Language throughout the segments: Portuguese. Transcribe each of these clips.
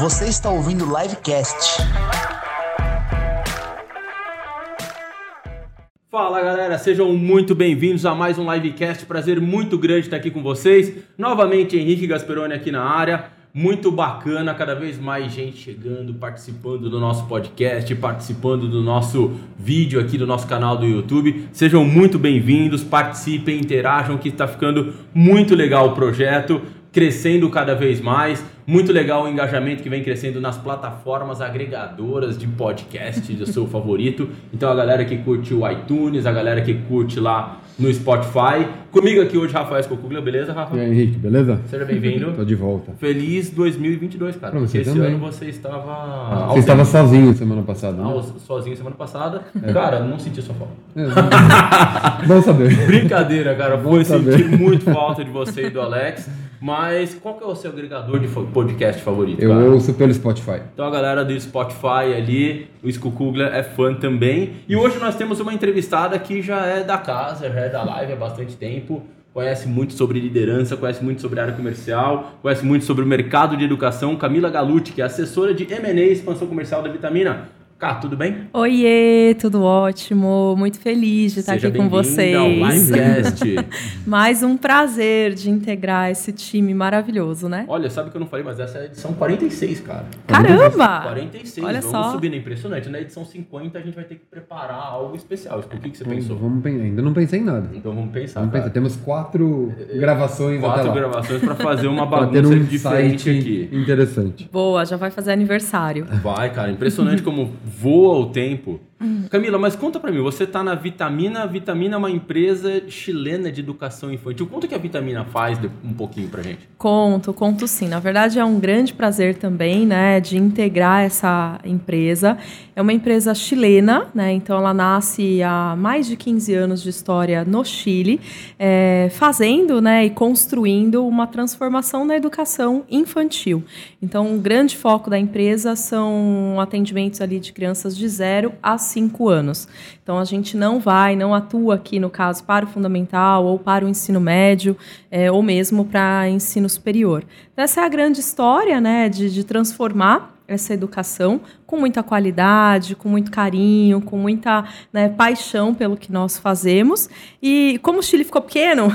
Você está ouvindo o Livecast. Fala galera, sejam muito bem-vindos a mais um Livecast. Prazer muito grande estar aqui com vocês. Novamente, Henrique Gasperoni aqui na área. Muito bacana, cada vez mais gente chegando, participando do nosso podcast, participando do nosso vídeo aqui do nosso canal do YouTube. Sejam muito bem-vindos, participem, interajam, que está ficando muito legal o projeto crescendo cada vez mais. Muito legal o engajamento que vem crescendo nas plataformas agregadoras de podcast do seu favorito. Então a galera que curte o iTunes, a galera que curte lá no Spotify. Comigo aqui hoje, Rafael Escocuglia, beleza, Rafa? E aí, Henrique, beleza? Seja bem-vindo. Tô de volta. Feliz 2022, cara. Pra você Esse também. ano você estava. Você estava sozinho semana passada, né? Ah, sozinho semana passada. Cara, não senti sua falta. É, Bom saber. Brincadeira, cara. Vou saber. sentir muito falta de você e do Alex. Mas qual que é o seu agregador de podcast favorito, Eu cara? ouço pelo Spotify. Então a galera do Spotify ali, o Skullkugler é fã também. E hoje nós temos uma entrevistada que já é da casa, já é da live há bastante tempo. Conhece muito sobre liderança, conhece muito sobre área comercial, conhece muito sobre o mercado de educação. Camila Galucci, que é assessora de M&A e expansão comercial da Vitamina. Cá, tudo bem? Oiê, tudo ótimo. Muito feliz de estar Seja aqui com vocês. ao Livecast. Mais um prazer de integrar esse time maravilhoso, né? Olha, sabe que eu não falei, mas essa é a edição 46, cara. Caramba! 46, Olha vamos só. subir, é impressionante. Na edição 50 a gente vai ter que preparar algo especial. O que, que você Vamos, pensou? vamos ainda não pensei em nada. Então vamos pensar, Vamos cara. pensar. Temos quatro gravações Quatro até lá. gravações pra fazer uma bagunça ter um diferente site aqui. interessante. Boa, já vai fazer aniversário. Vai, cara, impressionante como voa o tempo. Camila, mas conta pra mim, você tá na Vitamina, a Vitamina é uma empresa chilena de educação infantil. Conta o que a Vitamina faz um pouquinho pra gente. Conto, conto sim. Na verdade, é um grande prazer também, né, de integrar essa empresa. É uma empresa chilena, né, então ela nasce há mais de 15 anos de história no Chile, é, fazendo, né, e construindo uma transformação na educação infantil. Então, um grande foco da empresa são atendimentos ali de crianças de 0 a 5 anos. Então, a gente não vai, não atua aqui, no caso, para o fundamental ou para o ensino médio, é, ou mesmo para ensino superior. Então, essa é a grande história né, de, de transformar essa educação com muita qualidade, com muito carinho, com muita né, paixão pelo que nós fazemos. E como o Chile ficou pequeno,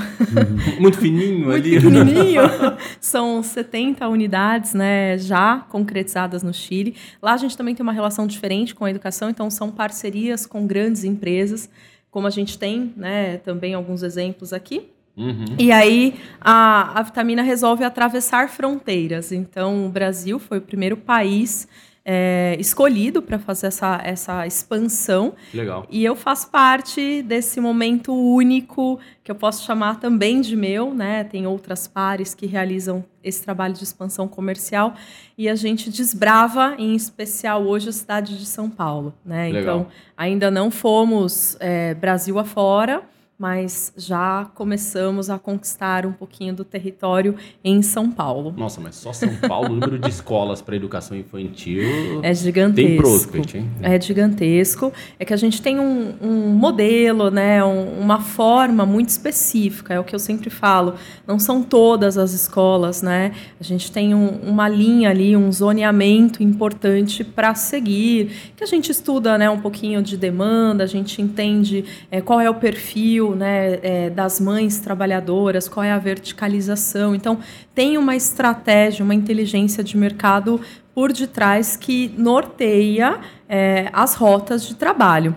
Muito fininho muito ali. pequenininho. São 70 unidades, né, já concretizadas no Chile. Lá a gente também tem uma relação diferente com a educação, então são parcerias com grandes empresas, como a gente tem, né, também alguns exemplos aqui. Uhum. E aí a, a vitamina resolve atravessar fronteiras. Então o Brasil foi o primeiro país é, escolhido para fazer essa, essa expansão. Legal. E eu faço parte desse momento único, que eu posso chamar também de meu, né? Tem outras pares que realizam esse trabalho de expansão comercial e a gente desbrava, em especial hoje, a cidade de São Paulo, né? Legal. Então, ainda não fomos é, Brasil afora, mas já começamos a conquistar um pouquinho do território em São Paulo. Nossa, mas só São Paulo, o número de escolas para educação infantil É gigantesco. tem prospect, hein? É gigantesco. É que a gente tem um, um modelo, né, um- uma forma muito específica. É o que eu sempre falo. Não são todas as escolas, né? A gente tem um- uma linha ali, um zoneamento importante para seguir. Que a gente estuda, né, um pouquinho de demanda. A gente entende é, qual é o perfil, né, é, das mães trabalhadoras, qual é a verticalização. Então tem uma estratégia, uma inteligência de mercado por detrás que norteia é, as rotas de trabalho.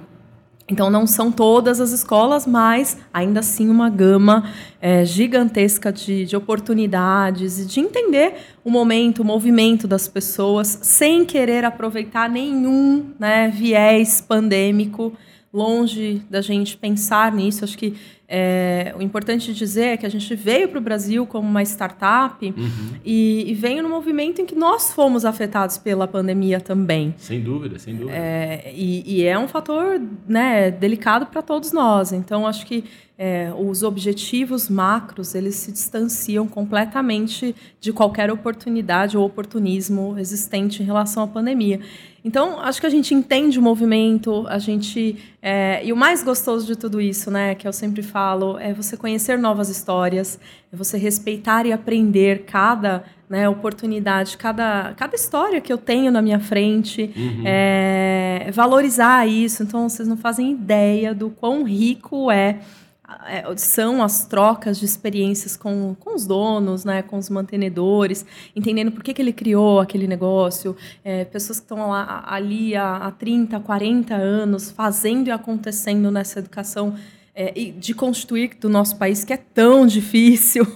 Então, não são todas as escolas, mas ainda assim uma gama é, gigantesca de, de oportunidades e de entender o momento, o movimento das pessoas, sem querer aproveitar nenhum né, viés pandêmico, longe da gente pensar nisso. Acho que é, o importante dizer é que a gente veio para o Brasil como uma startup Uhum. e, e veio no movimento em que nós fomos afetados pela pandemia também. Sem dúvida, sem dúvida. É, e, e é um fator né, delicado para todos nós. Então, acho que é, os objetivos macros eles se distanciam completamente de qualquer oportunidade ou oportunismo existente em relação à pandemia. Então, acho que a gente entende o movimento, a gente. é, e o mais gostoso de tudo isso, né, que eu sempre falo, é você conhecer novas histórias, é você respeitar e aprender cada né, oportunidade, cada, cada história que eu tenho na minha frente, Uhum. é, valorizar isso. Então, vocês não fazem ideia do quão rico é, são as trocas de experiências com, com os donos, né, com os mantenedores, entendendo por que, que ele criou aquele negócio, é, pessoas que estão lá, ali há, há 30, 40 anos fazendo e acontecendo nessa educação é, e de constituir do nosso país que é tão difícil.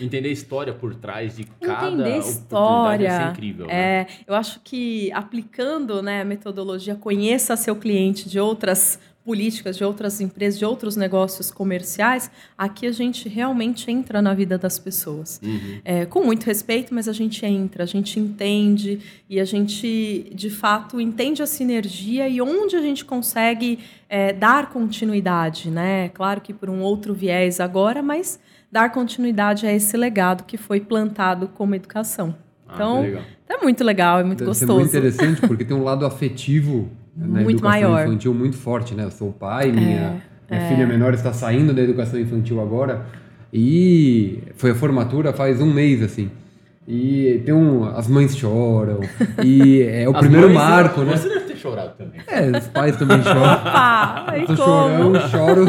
Entender a história por trás de cada Entender oportunidade história. deve ser incrível. né? É, eu acho que aplicando né, a metodologia conheça seu cliente de outras políticas, de outras empresas, de outros negócios comerciais, aqui a gente realmente entra na vida das pessoas. Uhum. É, com muito respeito, mas a gente entra, a gente entende e a gente, de fato, entende a sinergia e onde a gente consegue é, dar continuidade, né? Claro que por um outro viés agora, mas dar continuidade a esse legado que foi plantado como educação. Ah, Então, é muito legal, é muito Deve gostoso. muito interessante porque tem um lado afetivo na Muito educação maior. infantil muito forte, né? Eu sou pai, minha, minha é. filha menor está saindo da educação infantil agora e foi a formatura faz um mês, assim. E tem um, as mães choram e é o As primeiro mães, marco, né? Chorado também. É, os pais também choram. Opa! Eu tô como? chorando, choro.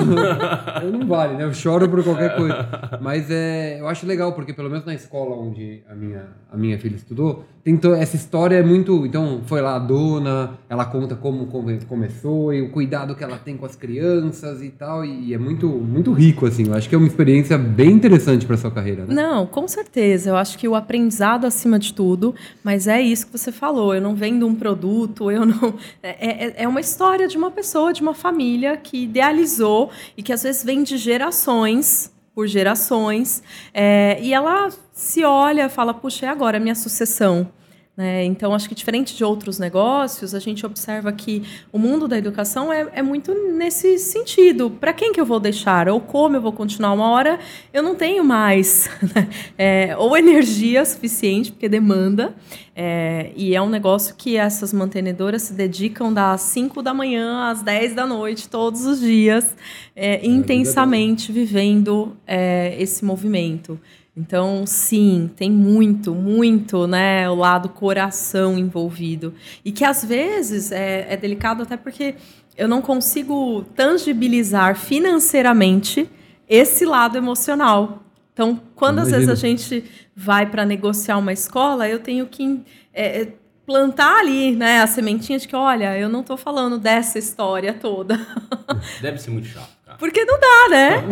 Eu não vale, né? Eu choro por qualquer coisa. Mas é, eu acho legal, porque pelo menos na escola onde a minha, a minha filha estudou, tem essa história é muito. Então, foi lá a dona, ela conta como come- começou e o cuidado que ela tem com as crianças e tal. E, é muito, muito rico, assim. Eu acho que é uma experiência bem interessante para sua carreira, né? Não, com certeza. Eu acho que o aprendizado acima de tudo, mas é isso que você falou. Eu não vendo um produto, eu não. É, é- é uma história de uma pessoa, de uma família que idealizou e que às vezes vem de gerações por gerações. é, e ela se olha fala: puxa, é agora a minha sucessão. Né? Então, acho que diferente de outros negócios, a gente observa que o mundo da educação é, é muito nesse sentido. Para quem que eu vou deixar? Ou como eu vou continuar? Uma hora eu não tenho mais né? É, ou energia suficiente, porque demanda. é, e é um negócio que essas mantenedoras se dedicam das 5 da manhã às 10 da noite, todos os dias, é, intensamente vivendo é, esse movimento. Então, sim, tem muito, muito, né, o lado coração envolvido. E que às vezes é, é delicado até porque eu não consigo tangibilizar financeiramente esse lado emocional. Então, quando às vezes a gente vai para negociar uma escola, eu tenho que é, é, plantar ali né, a sementinha de que, olha, eu não estou falando dessa história toda. Deve ser muito chato. Porque não dá, né?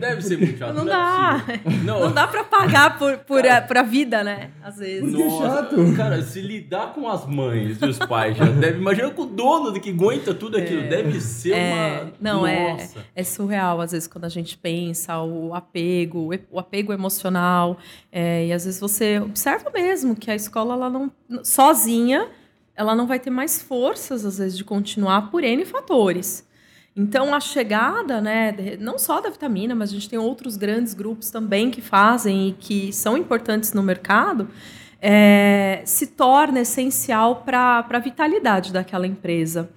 Deve ser muito chato. Não é dá. Não, Não dá pra pagar por, por, a, por a vida, né? Às vezes. Que Nossa, chato. Cara, se lidar com as mães e os pais já deve. Imagina com o dono que aguenta tudo aquilo. Deve ser É, uma. não, é, Nossa. é surreal, às vezes, quando a gente pensa o apego, o apego emocional. é, e às vezes você observa mesmo que a escola, ela não. sozinha, ela não vai ter mais forças, às vezes, de continuar por N fatores. Então, a chegada, né, não só da vitamina, mas a gente tem outros grandes grupos também que fazem e que são importantes no mercado, é, se torna essencial para a vitalidade daquela empresa,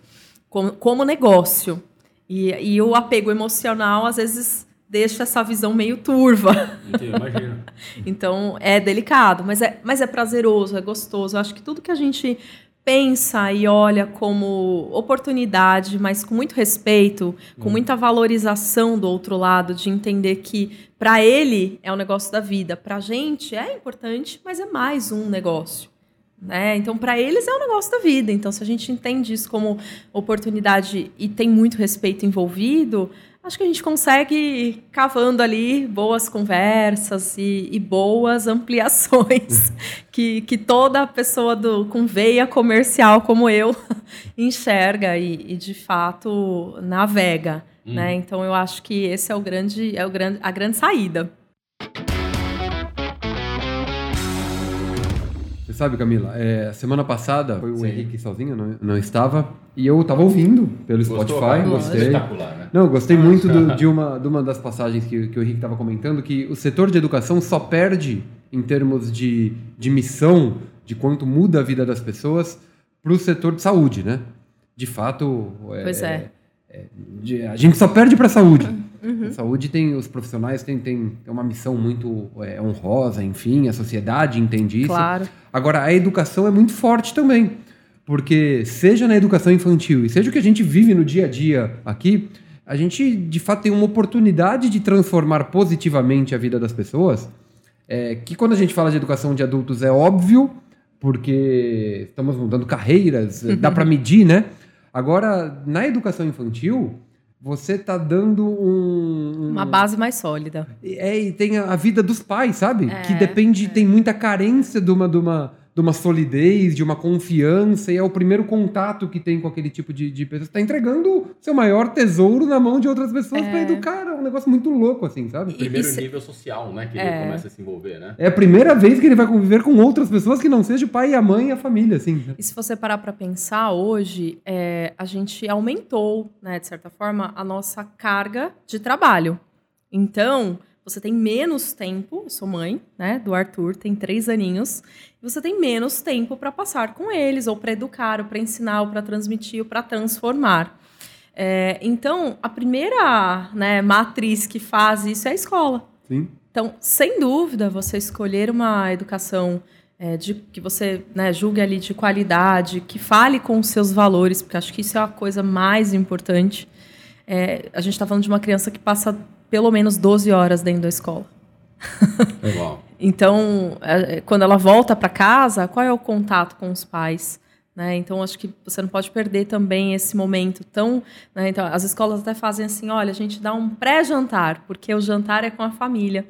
como, como negócio. E, e o apego emocional, às vezes, deixa essa visão meio turva. Imagina. Então é delicado, mas é, mas é prazeroso, é gostoso. Eu acho que tudo que a gente pensa e olha como oportunidade, mas com muito respeito, com muita valorização do outro lado, de entender que para ele é o negócio da vida, para a gente é importante, mas é mais um negócio. Né? Então, para eles é o negócio da vida. Então, se a gente entende isso como oportunidade e tem muito respeito envolvido, acho que a gente consegue cavando ali boas conversas e, e boas ampliações que, que toda pessoa do, com veia comercial como eu enxerga e, e, de fato navega. Né? Então eu acho que esse é o grande, é o grande, a grande saída. Sabe, Camila, é, semana passada foi o Henrique sozinho, não, não estava, e eu estava ouvindo pelo Gostou, Spotify, cara? gostei. Espetacular, né? Não, eu gostei muito do- de, uma, de uma das passagens que, que o Henrique estava comentando, que o setor de educação só perde em termos de, de missão, de quanto muda a vida das pessoas, para o setor de saúde, né? De fato... Pois é. de- a gente só perde para a saúde. A saúde tem, os profissionais têm, têm, uma missão muito é, honrosa, enfim, a sociedade entende isso. Claro. Agora, a educação é muito forte também, porque seja na educação infantil e seja o que a gente vive no dia a dia aqui, a gente de fato tem uma oportunidade de transformar positivamente a vida das pessoas. É, que quando a gente fala de educação de adultos é óbvio, porque estamos mudando carreiras, dá para medir, né? Agora, na educação infantil, você está dando um, um- Uma base mais sólida. é, e tem a a vida dos pais, sabe? É, que depende, tem muita carência de uma, de, uma, de uma solidez, de uma confiança, e é o primeiro contato que tem com aquele tipo de, de pessoa. Você tá entregando seu maior tesouro na mão de outras pessoas pra educar. É um negócio muito louco, assim, sabe? Primeiro Isso- nível social, né? Que É. ele começa a se envolver, né? É a primeira vez que ele vai conviver com outras pessoas que não seja o pai, a mãe e a família, assim. E se você parar para pensar, hoje é, a gente aumentou, né, de certa forma, a nossa carga de trabalho. Então, você tem menos tempo, eu sou mãe, né, do Arthur, tem três aninhos, você tem menos tempo para passar com eles, ou para educar, ou para ensinar, ou para transmitir, ou para transformar. É, então, a primeira né, matriz que faz isso é a escola. Sim. Então, sem dúvida, você escolher uma educação é, de, que você né, julgue ali de qualidade, que fale com os seus valores, porque acho que isso é a coisa mais importante. É, a gente está falando de uma criança que passa pelo menos 12 horas dentro da escola. Uau. Então, é, é, quando ela volta para casa, qual é o contato com os pais? Né? Então, acho que você não pode perder também esse momento tão. né? Então, as escolas até fazem assim: olha, a gente dá um pré-jantar, porque o jantar é com a família.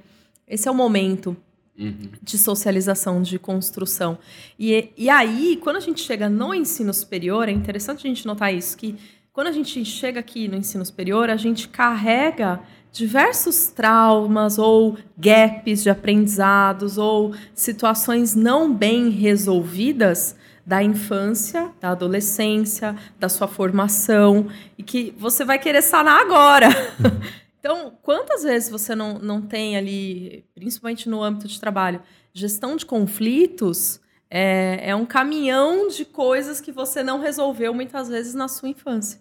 Esse é o momento Uhum. de socialização, de construção. E, e aí, quando a gente chega no ensino superior, é interessante a gente notar isso, que quando a gente chega aqui no ensino superior, a gente carrega diversos traumas ou gaps de aprendizados ou situações não bem resolvidas da infância, da adolescência, da sua formação e que você vai querer sanar agora. Então, quantas vezes você não, não tem ali, principalmente no âmbito de trabalho, gestão de conflitos é, é um caminhão de coisas que você não resolveu muitas vezes na sua infância.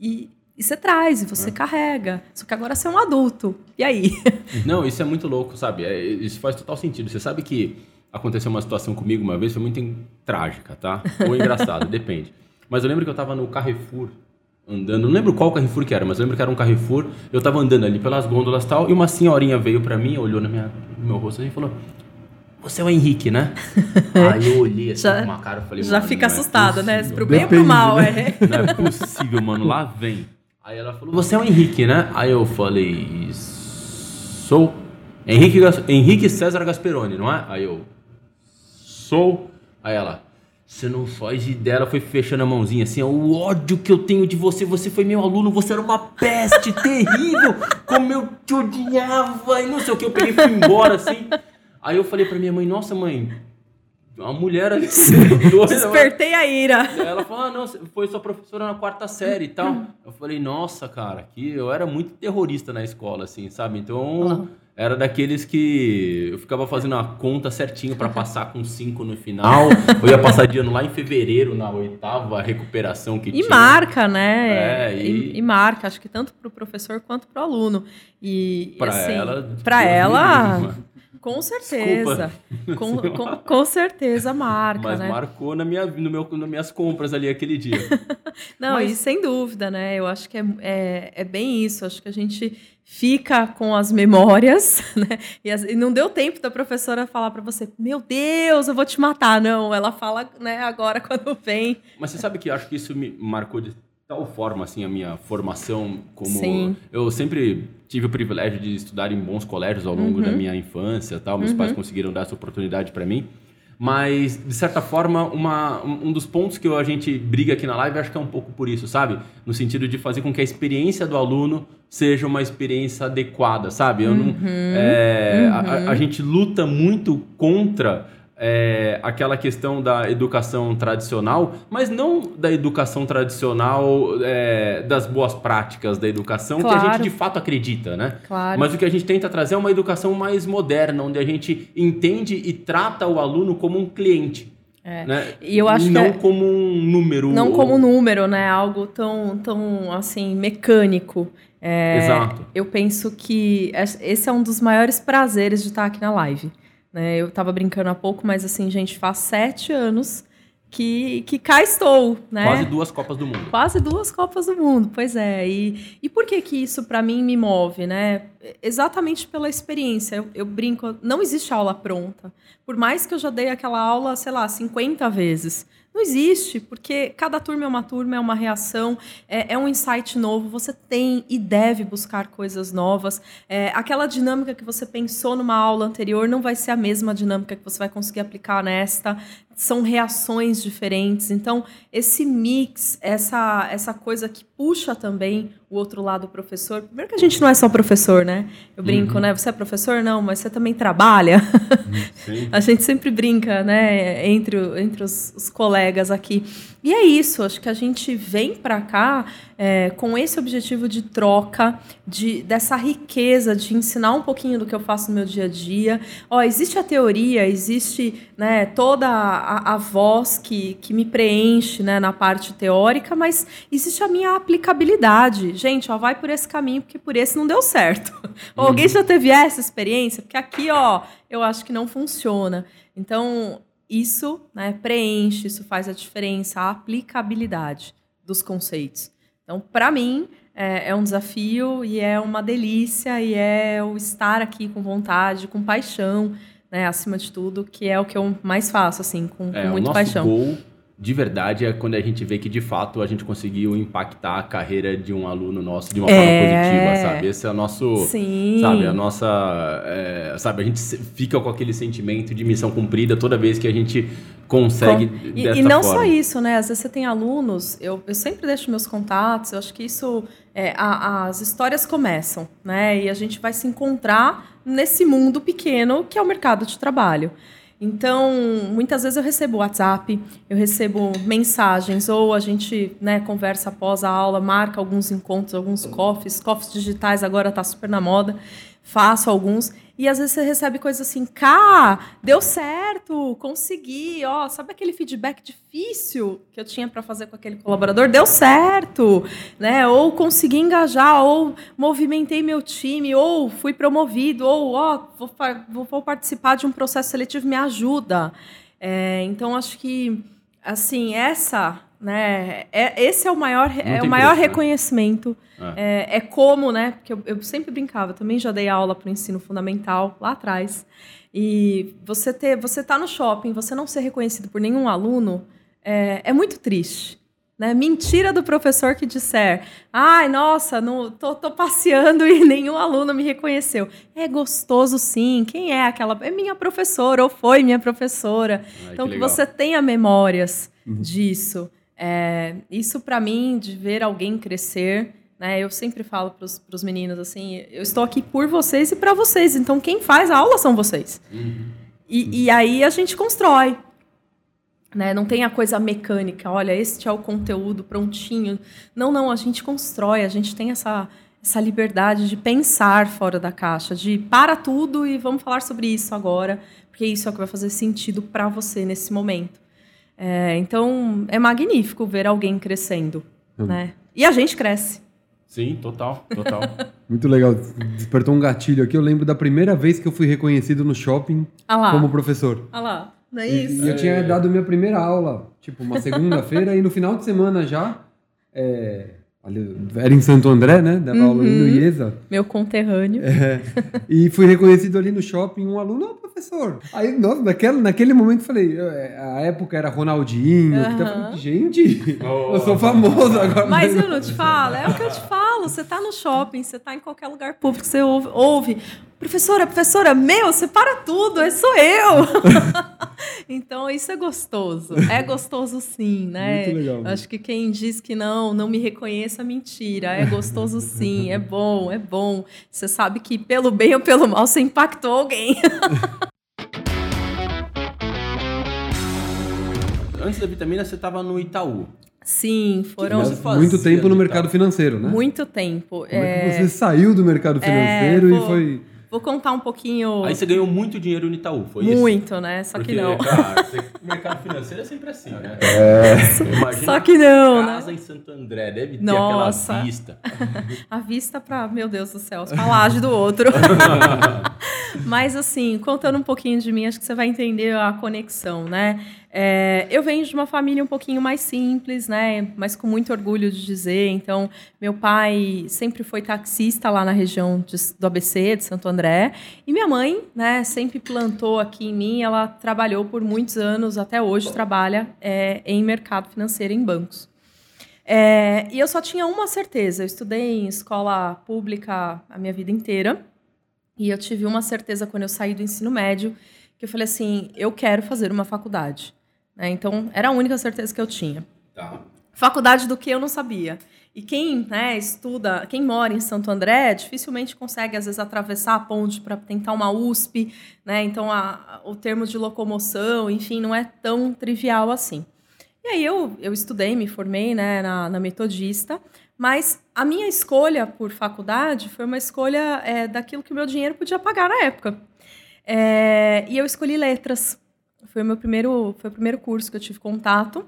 E, e você traz, e você carrega. Só que agora você é um adulto. E aí? Não, isso é muito louco, sabe? É, isso faz total sentido. Você sabe que aconteceu uma situação comigo uma vez, foi muito em- trágica, tá? Ou engraçada, depende. Mas eu lembro que eu tava no Carrefour, andando, não lembro qual Carrefour que era, mas eu lembro que era um Carrefour. Eu tava andando ali pelas gôndolas e tal, e uma senhorinha veio pra mim, olhou na minha, no meu rosto e falou: Você é o Henrique, né? Aí eu olhei assim Já- com uma cara e falei: Já "Mano, fica não é assustada, né? possível." Pro bem ou pro mal, né? é. Não é possível, mano. Lá vem. Aí ela falou, você é o Henrique, né? Aí eu falei, sou. Henrique, Henrique César Gasperoni, não é? Aí eu, sou. Aí ela, você não faz ideia. Ela foi fechando a mãozinha assim, ó, o ódio que eu tenho de você. Você foi meu aluno, você era uma peste terrível. Como eu te odiava. E não sei o que, eu peguei e fui embora assim. Aí eu falei pra minha mãe, nossa mãe, uma mulher ali. doida, Despertei a ira. Ela falou, ah, não, foi sua professora na quarta série e tal. Eu falei, nossa, cara, que eu era muito terrorista na escola, assim, sabe? Então, era daqueles que eu ficava fazendo a conta certinho pra passar com cinco no final. Eu ia passar de ano lá em fevereiro, na oitava recuperação que E tinha. marca, né? É, e... e- e marca, acho que tanto para o professor quanto para o aluno. E Pra assim, ela, me ela. Com certeza, com, com, com certeza marca, Mas né? marcou na minha, no meu, nas minhas compras ali aquele dia. Não, Mas- e sem dúvida, né? Eu acho que é, é, é bem isso. Acho que a gente fica com as memórias, né? E, as- e não deu tempo da professora falar para você, meu Deus, eu vou te matar. Não, ela fala, né, agora quando vem. Mas você sabe que eu acho que isso me marcou de tal forma assim a minha formação como Sim. eu sempre tive o privilégio de estudar em bons colégios ao longo Uhum. da minha infância, tal, meus pais conseguiram dar essa oportunidade para mim. Mas, de certa forma, uma, um dos pontos que a gente briga aqui na live, acho que é um pouco por isso, sabe? No sentido de fazer com que a experiência do aluno seja uma experiência adequada, sabe? Eu não, é, a- a, a gente luta muito contra é, aquela questão da educação tradicional, mas não da educação tradicional é, das boas práticas da educação que a Claro. gente de fato acredita, né? Claro. Mas o que a gente tenta trazer é uma educação mais moderna, onde a gente entende e trata o aluno como um cliente. É. Né? E eu acho não que é- como um número. Não ou- como número, né? Algo tão, tão assim, mecânico. É, Exato. Eu penso que es- esse é um dos maiores prazeres de estar aqui na live. Né? Eu tava brincando há pouco, mas assim, gente, faz sete anos que, que cá estou, né? Quase duas Copas do Mundo. Quase duas Copas do Mundo, pois é. E, e por que que isso para mim me move, né? Exatamente pela experiência. Eu, eu brinco, não existe aula pronta. Por mais que eu já dei aquela aula, sei lá, 50 vezes. Não existe, porque cada turma é uma turma, é uma reação, é, é um insight novo. Você tem e deve buscar coisas novas. É, aquela dinâmica que você pensou numa aula anterior não vai ser a mesma dinâmica que você vai conseguir aplicar nesta. São reações diferentes. Então, esse mix, essa, essa coisa que puxa também o outro lado do professor. Primeiro que a gente não é só professor, né? Eu brinco, né? Você é professor? Não, mas você também trabalha. Sim. A gente sempre brinca, né, entre, entre os, os colegas aqui. E é isso, acho que a gente vem para cá é, com esse objetivo de troca, de, dessa riqueza, de ensinar um pouquinho do que eu faço no meu dia a dia. Ó, existe a teoria, existe né, toda a, a voz que, que me preenche né, na parte teórica, mas existe a minha aplicabilidade. Gente, ó, vai por esse caminho, porque por esse não deu certo. Alguém já teve essa experiência? Porque aqui, ó, eu acho que não funciona. Então, isso né, preenche, isso faz a diferença, a aplicabilidade dos conceitos. Então, para mim, é, é um desafio e é uma delícia e é o estar aqui com vontade, com paixão, né, acima de tudo, que é o que eu mais faço, assim, com, É, com muita paixão. gol de verdade é quando a gente vê que de fato a gente conseguiu impactar a carreira de um aluno nosso de uma forma É. positiva, sabe? Esse é o nosso. Sim. Sabe, a nossa. é, sabe, a gente fica com aquele sentimento de missão cumprida toda vez que a gente consegue. Com- E, dessa e não forma. só isso, né? Às vezes você tem alunos, eu, eu sempre deixo meus contatos, eu acho que isso. é, a- as histórias começam, né? E a gente vai se encontrar nesse mundo pequeno que é o mercado de trabalho. Então, muitas vezes eu recebo WhatsApp, eu recebo mensagens, ou a gente né, conversa após a aula, marca alguns encontros, alguns coffees, coffees digitais agora tá super na moda, faço alguns. E às vezes você recebe coisas assim, cá, deu certo, consegui, ó, sabe aquele feedback difícil que eu tinha para fazer com aquele colaborador? Deu certo, né? Ou consegui engajar, ou movimentei meu time, ou fui promovido, ou ó, vou, vou- vou participar de um processo seletivo, me ajuda. É, então acho que assim essa, né? É, esse é o maior, é o maior preço, né? reconhecimento. É, é como, né? Porque eu, eu sempre brincava, também já dei aula para o ensino fundamental lá atrás. E você ter, você tá no shopping, você não ser reconhecido por nenhum aluno é, é muito triste. Né? Mentira do professor que disser, ai, nossa, não, tô, tô passeando e nenhum aluno me reconheceu. É gostoso sim. Quem é aquela? É minha professora, ou foi minha professora. Ai, então, que que, você tenha memórias disso. É, isso, para mim, de ver alguém crescer, né? Eu sempre falo para os meninos assim: eu estou aqui por vocês e para vocês. Então, quem faz a aula são vocês. E, e aí a gente constrói. Né? Não tem a coisa mecânica, olha, este é o conteúdo prontinho. Não, não, a gente constrói, a gente tem essa, essa liberdade de pensar fora da caixa, de para tudo e vamos falar sobre isso agora, porque isso é o que vai fazer sentido para você nesse momento. É, então, é magnífico ver alguém crescendo, né? E a gente cresce. Sim, total, total. Muito legal. Despertou um gatilho aqui. Eu lembro da primeira vez que eu fui reconhecido no shopping Ah como professor. ah lá, não é E, isso? e eu tinha dado minha primeira aula, tipo, uma segunda-feira, e no final de semana já. é, era em Santo André, né? Dava aula ali no Uhum. IESA. Meu conterrâneo. É, e fui reconhecido ali no shopping, um aluno, ó, professor. Aí, nossa, naquele, naquele momento eu falei, é, a época era Ronaldinho, que tá Aham. falando, gente, Oh. eu sou famoso agora. Mas eu não te falo, é o que eu te falo. Você tá no shopping, você tá em qualquer lugar público, você ouve, ouve professora, professora, meu, você para tudo, esse sou eu. então isso é gostoso. É gostoso sim, né? Muito legal. Acho que quem diz que não, não me reconheça, mentira. É gostoso sim, é bom, é bom. Você sabe que pelo bem ou pelo mal você impactou alguém. Antes da vitamina, você estava no Itaú. Sim, foram muito tempo no mercado financeiro, né? muito tempo. Como é É, que você saiu do mercado financeiro É, e foi, Vou contar um pouquinho. Aí você ganhou muito dinheiro no Itaú, foi muito, isso? Muito, né? Só Porque, que não. Cara, você, o mercado financeiro é sempre assim, né? É. Imagina Só que não, casa né? em Santo André, deve ter Nossa. aquela vista. A vista para, meu Deus do céu, a laje do outro. Mas assim, contando um pouquinho de mim, acho que você vai entender a conexão, né? É, eu venho de uma família um pouquinho mais simples, né? Mas com muito orgulho de dizer. Então, meu pai sempre foi taxista lá na região de, do ABC, de Santo André. E minha mãe, né, sempre plantou aqui em mim. Ela trabalhou por muitos anos, até hoje trabalha é, em mercado financeiro, em bancos. É, e eu só tinha uma certeza. Eu estudei em escola pública a minha vida inteira. E eu tive uma certeza quando eu saí do ensino médio, que eu falei assim, eu quero fazer uma faculdade. Né? Então, era a única certeza que eu tinha. Tá. Faculdade do que eu não sabia. E quem né, estuda, quem mora em Santo André, dificilmente consegue, às vezes, atravessar a ponte para tentar uma USP. Né? Então, a, o termo de locomoção, enfim, não é tão trivial assim. E aí eu, eu estudei, me formei né, na, na Metodista, mas a minha escolha por faculdade foi uma escolha é, daquilo que o meu dinheiro podia pagar na época. É, e eu escolhi letras. Foi o meu primeiro, foi o primeiro curso que eu tive contato.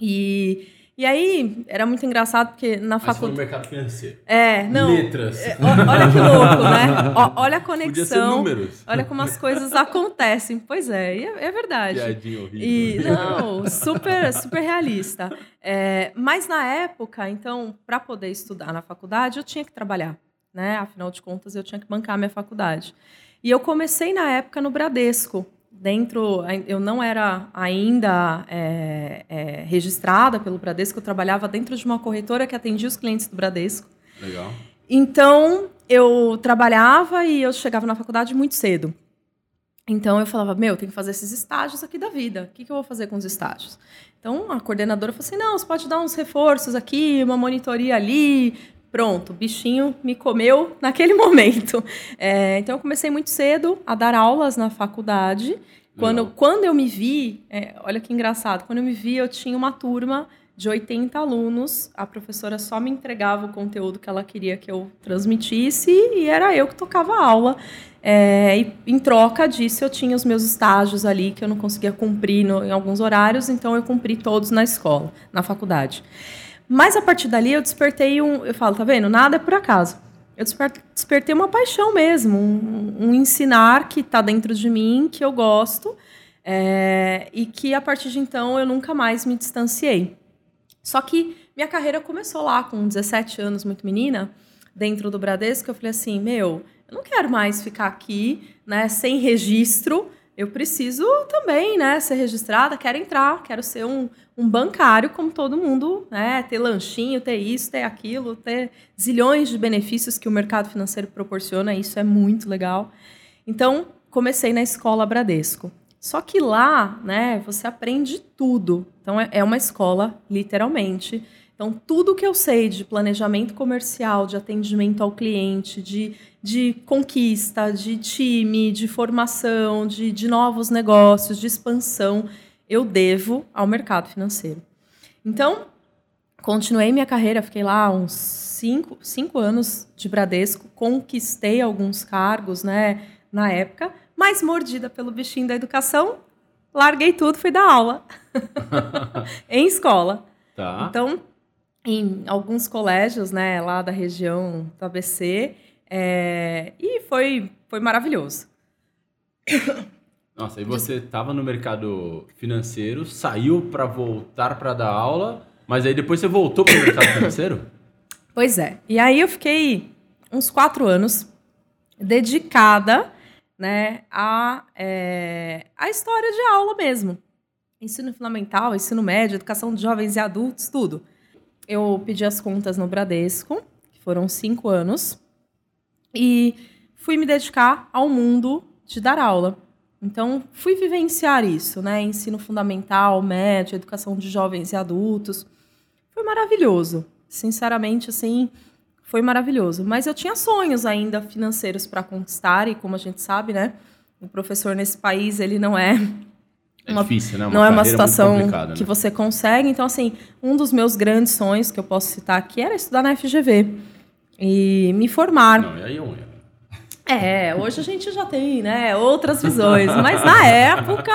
E, e aí era muito engraçado porque na Mas faculdade. mercado financeiro. É, não. Letras. É, olha que louco, né? Ó, olha a conexão. números. Olha como as coisas acontecem. Pois é, é, é verdade. Piadinha horrível. E, não, super, super realista. É, mas na época, então, para poder estudar na faculdade, eu tinha que trabalhar. Né? Afinal de contas, eu tinha que bancar a minha faculdade. E eu comecei na época no Bradesco. Dentro, eu não era ainda é, é, registrada pelo Bradesco, eu trabalhava dentro de uma corretora que atendia os clientes do Bradesco. Legal. Então, eu trabalhava e eu chegava na faculdade muito cedo. Então, eu falava, meu, tem que fazer esses estágios aqui da vida. O que, que eu vou fazer com os estágios? Então, a coordenadora falou assim, não, você pode dar uns reforços aqui, uma monitoria ali. Pronto, o bichinho me comeu naquele momento. É, então, eu comecei muito cedo a dar aulas na faculdade. Quando, Legal. quando eu me vi, é, olha que engraçado, quando eu me vi, eu tinha uma turma de 80 alunos, a professora só me entregava o conteúdo que ela queria que eu transmitisse e era eu que tocava a aula. É, e em troca disso, eu tinha os meus estágios ali que eu não conseguia cumprir no- em alguns horários, então eu cumpri todos na escola, na faculdade. Mas a partir dali eu despertei um. Eu falo, tá vendo? Nada é por acaso. Eu desper- despertei uma paixão mesmo, um, um ensinar que está dentro de mim, que eu gosto, é, e que a partir de então eu nunca mais me distanciei. Só que minha carreira começou lá, com 17 anos, muito menina, dentro do Bradesco. Eu falei assim: meu, eu não quero mais ficar aqui, né, sem registro. Eu preciso também, né, ser registrada. Quero entrar, quero ser um, um bancário como todo mundo, né, ter lanchinho, ter isso, ter aquilo, ter zilhões de benefícios que o mercado financeiro proporciona. Isso é muito legal. Então, comecei na escola Bradesco. Só que lá, né, você aprende tudo. Então, é- é uma escola, literalmente. Então, tudo que eu sei de planejamento comercial, de atendimento ao cliente, de, de conquista, de time, de formação, de, de novos negócios, de expansão, eu devo ao mercado financeiro. Então, continuei minha carreira, fiquei lá uns cinco, cinco anos de Bradesco, conquistei alguns cargos né, na época, mas mordida pelo bichinho da educação, larguei tudo, fui dar aula em escola. Tá. Então, em alguns colégios, né, lá da região do ABC, é, e foi, foi maravilhoso. Nossa, e você estava no mercado financeiro, saiu para voltar para dar aula, mas aí depois você voltou para o mercado financeiro? Pois é. E aí eu fiquei uns quatro anos dedicada né, a, é, a história de aula mesmo. Ensino fundamental, ensino médio, educação de jovens e adultos, tudo. Eu pedi as contas no Bradesco, que foram cinco anos, e fui me dedicar ao mundo de dar aula. Então, fui vivenciar isso, né? Ensino fundamental, médio, educação de jovens e adultos. Foi maravilhoso. Sinceramente, assim, foi maravilhoso. Mas eu tinha sonhos ainda financeiros para conquistar, e como a gente sabe, né? O professor nesse país, ele não é É Uma- difícil, né? não é uma muito situação complicada, que né? você consegue. Então, assim, um dos meus grandes sonhos que eu posso citar aqui era estudar na FGV e me formar. Não, e aí é um erro. É, hoje a gente já tem, né, outras visões, mas na época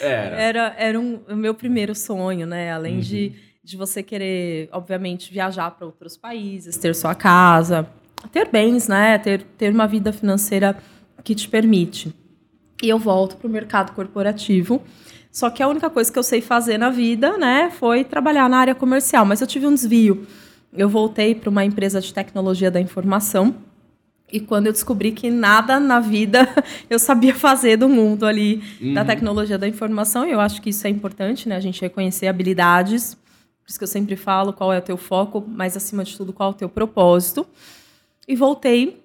Era. era, era um, o meu primeiro sonho, né? Além Uhum. de, de você querer, obviamente, viajar para outros países, ter sua casa, ter bens, né? Ter, ter uma vida financeira que te permite. E eu volto para o mercado corporativo. Só que a única coisa que eu sei fazer na vida, né, foi trabalhar na área comercial. Mas eu tive um desvio. Eu voltei para uma empresa de tecnologia da informação. E quando eu descobri que nada na vida eu sabia fazer do mundo ali da tecnologia da informação, eu acho que isso é importante, né? A gente reconhecer habilidades. Por isso que eu sempre falo qual é o teu foco, mas acima de tudo, qual é o teu propósito. E voltei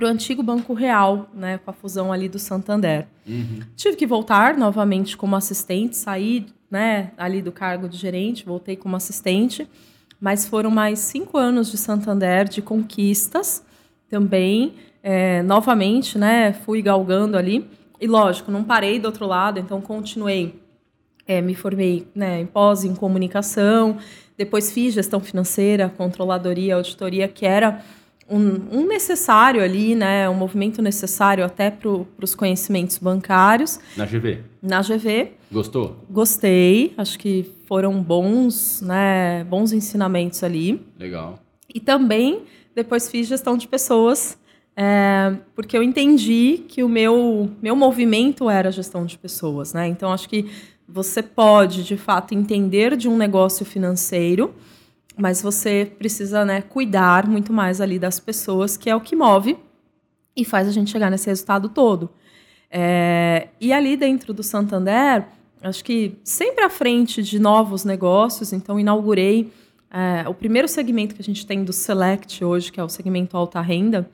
para o antigo Banco Real, né, com a fusão ali do Santander. Tive que voltar novamente como assistente, saí né, ali do cargo de gerente, voltei como assistente, mas foram mais cinco anos de Santander, de conquistas também. É, novamente, né, fui galgando ali. E lógico, não parei do outro lado, então continuei. É, me formei né, em pós em comunicação, depois fiz gestão financeira, controladoria, auditoria, que era um, um necessário ali, né, um movimento necessário até para os conhecimentos bancários. Na GV. Na GV, Gostou? gostei, acho que foram bons, né, bons ensinamentos ali. Legal. E também depois fiz gestão de pessoas, é, porque eu entendi que o meu, meu movimento era gestão de pessoas, né? Então acho que você pode, de fato, entender de um negócio financeiro, mas você precisa né, cuidar muito mais ali das pessoas, que é o que move e faz a gente chegar nesse resultado todo. É, e ali dentro do Santander, acho que sempre à frente de novos negócios, então inaugurei é, o primeiro segmento que a gente tem do Select hoje, que é o segmento alta renda,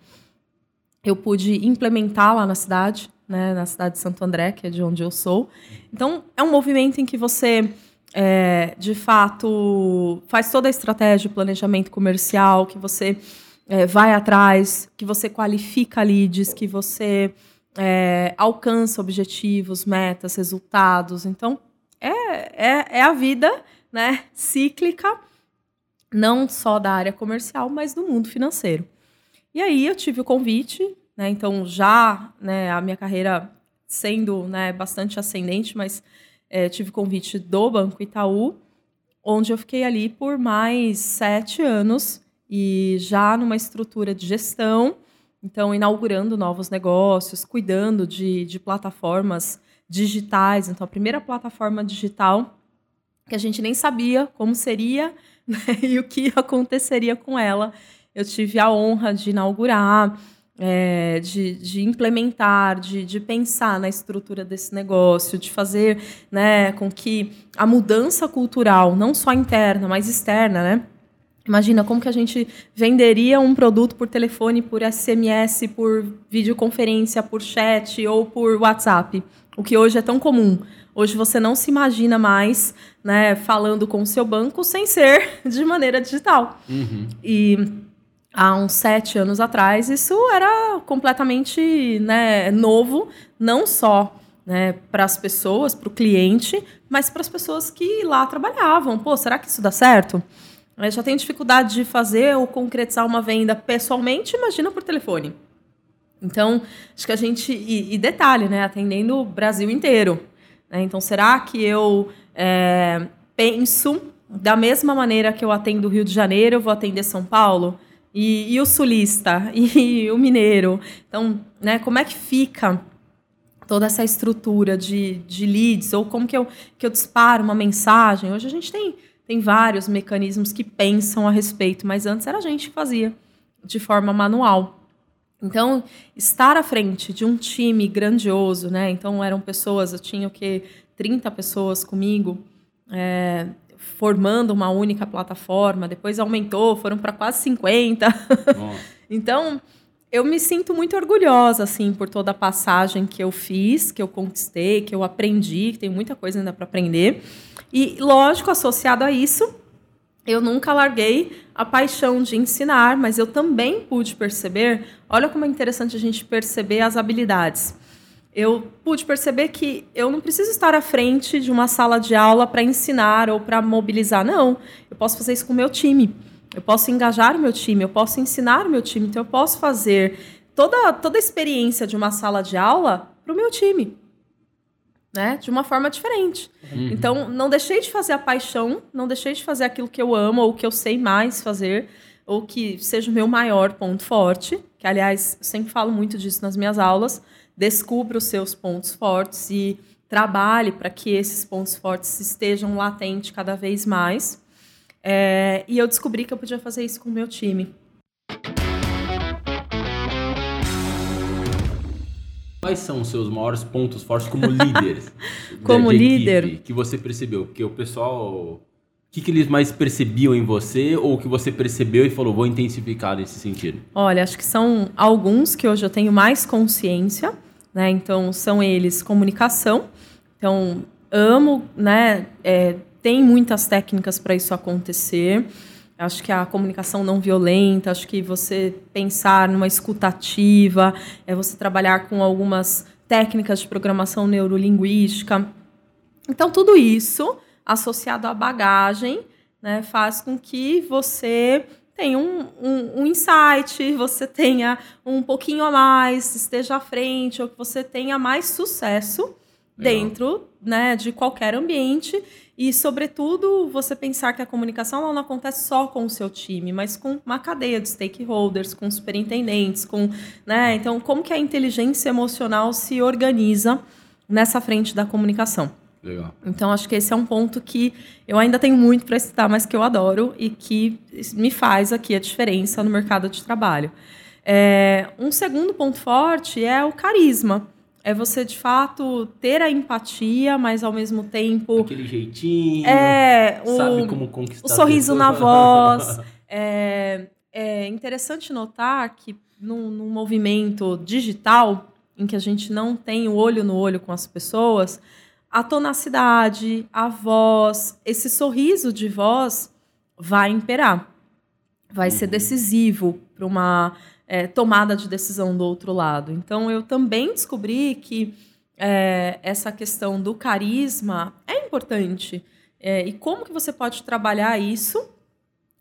eu pude implementar lá na cidade, né, na cidade de Santo André, que é de onde eu sou. Então, é um movimento em que você, é, de fato, faz toda a estratégia, o planejamento comercial, que você é, vai atrás, que você qualifica leads, que você é, alcança objetivos, metas, resultados. Então, é, é, é a vida né, cíclica, não só da área comercial, mas do mundo financeiro. E aí eu tive o convite, né? Então já, né, a minha carreira sendo, né, bastante ascendente, mas é, tive convite do Banco Itaú, onde eu fiquei ali por mais sete anos e já numa estrutura de gestão, então inaugurando novos negócios, cuidando de, de plataformas digitais. Então a primeira plataforma digital que a gente nem sabia como seria né, e o que aconteceria com ela eu tive a honra de inaugurar, é, de, de, implementar, de, de, pensar na estrutura desse negócio, de fazer né, com que a mudança cultural, não só interna, mas externa, né? Imagina como que a gente venderia um produto por telefone, por SMS, por videoconferência, por chat ou por WhatsApp, o que hoje é tão comum. Hoje você não se imagina mais né, falando com o seu banco sem ser de maneira digital. Uhum. E há uns sete anos atrás, isso era completamente né, novo, não só né, para as pessoas, para o cliente, mas para as pessoas que lá trabalhavam. Pô, será que isso dá certo? Eu já tenho dificuldade de fazer ou concretizar uma venda pessoalmente, imagina por telefone. Então, acho que a gente. E, e detalhe, né? Atendendo o Brasil inteiro. Né? Então, será que eu é, penso da mesma maneira que eu atendo o Rio de Janeiro, eu vou atender São Paulo? E, e, o sulista, e o mineiro. Então, né, como é que fica toda essa estrutura de, de leads? Ou como que eu, que eu disparo uma mensagem? Hoje a gente tem, tem vários mecanismos que pensam a respeito, mas antes era a gente que fazia de forma manual. Então, estar à frente de um time grandioso, né? Então, eram pessoas, eu tinha o quê? 30 pessoas comigo, é, formando uma única plataforma, depois aumentou, foram para quase 50. então, eu me sinto muito orgulhosa assim por toda a passagem que eu fiz, que eu conquistei, que eu aprendi, que tem muita coisa ainda para aprender. E lógico, associado a isso, eu nunca larguei a paixão de ensinar, mas eu também pude perceber, olha como é interessante a gente perceber as habilidades eu pude perceber que eu não preciso estar à frente de uma sala de aula para ensinar ou para mobilizar. Não, eu posso fazer isso com o meu time. Eu posso engajar o meu time, eu posso ensinar o meu time, então eu posso fazer toda, toda a experiência de uma sala de aula para o meu time. Né? De uma forma diferente. Uhum. Então, não deixei de fazer a paixão, não deixei de fazer aquilo que eu amo ou que eu sei mais fazer, ou que seja o meu maior ponto forte, que, aliás, eu sempre falo muito disso nas minhas aulas. Descubra os seus pontos fortes e trabalhe para que esses pontos fortes estejam latentes cada vez mais. É, e eu descobri que eu podia fazer isso com o meu time. Quais são os seus maiores pontos fortes como líder? como líder? que você percebeu? Porque o pessoal. O que, que eles mais percebiam em você ou que você percebeu e falou, vou intensificar nesse sentido? Olha, acho que são alguns que hoje eu tenho mais consciência, né? Então, são eles comunicação. Então, amo, né? É, tem muitas técnicas para isso acontecer. Acho que a comunicação não violenta, acho que você pensar numa escutativa, é você trabalhar com algumas técnicas de programação neurolinguística. Então, tudo isso, associado à bagagem, né, faz com que você tenha um, um, um, insight, você tenha um pouquinho a mais, esteja à frente, ou que você tenha mais sucesso dentro né, de qualquer ambiente e, sobretudo, você pensar que a comunicação não acontece só com o seu time, mas com uma cadeia de stakeholders, com superintendentes, com, né? Então, como que a inteligência emocional se organiza nessa frente da comunicação? Legal. Então, acho que esse é um ponto que eu ainda tenho muito para estudar, mas que eu adoro e que me faz aqui a diferença no mercado de trabalho. É, um segundo ponto forte é o carisma é você de fato ter a empatia, mas ao mesmo tempo. Aquele jeitinho. É, o, sabe como conquistar. O sorriso na voz. é, é interessante notar que num, num movimento digital, em que a gente não tem o olho no olho com as pessoas, a tonacidade, a voz, esse sorriso de voz vai imperar. Vai ser uhum. decisivo para uma é, tomada de decisão do outro lado. Então, eu também descobri que é, essa questão do carisma é importante. É, e como que você pode trabalhar isso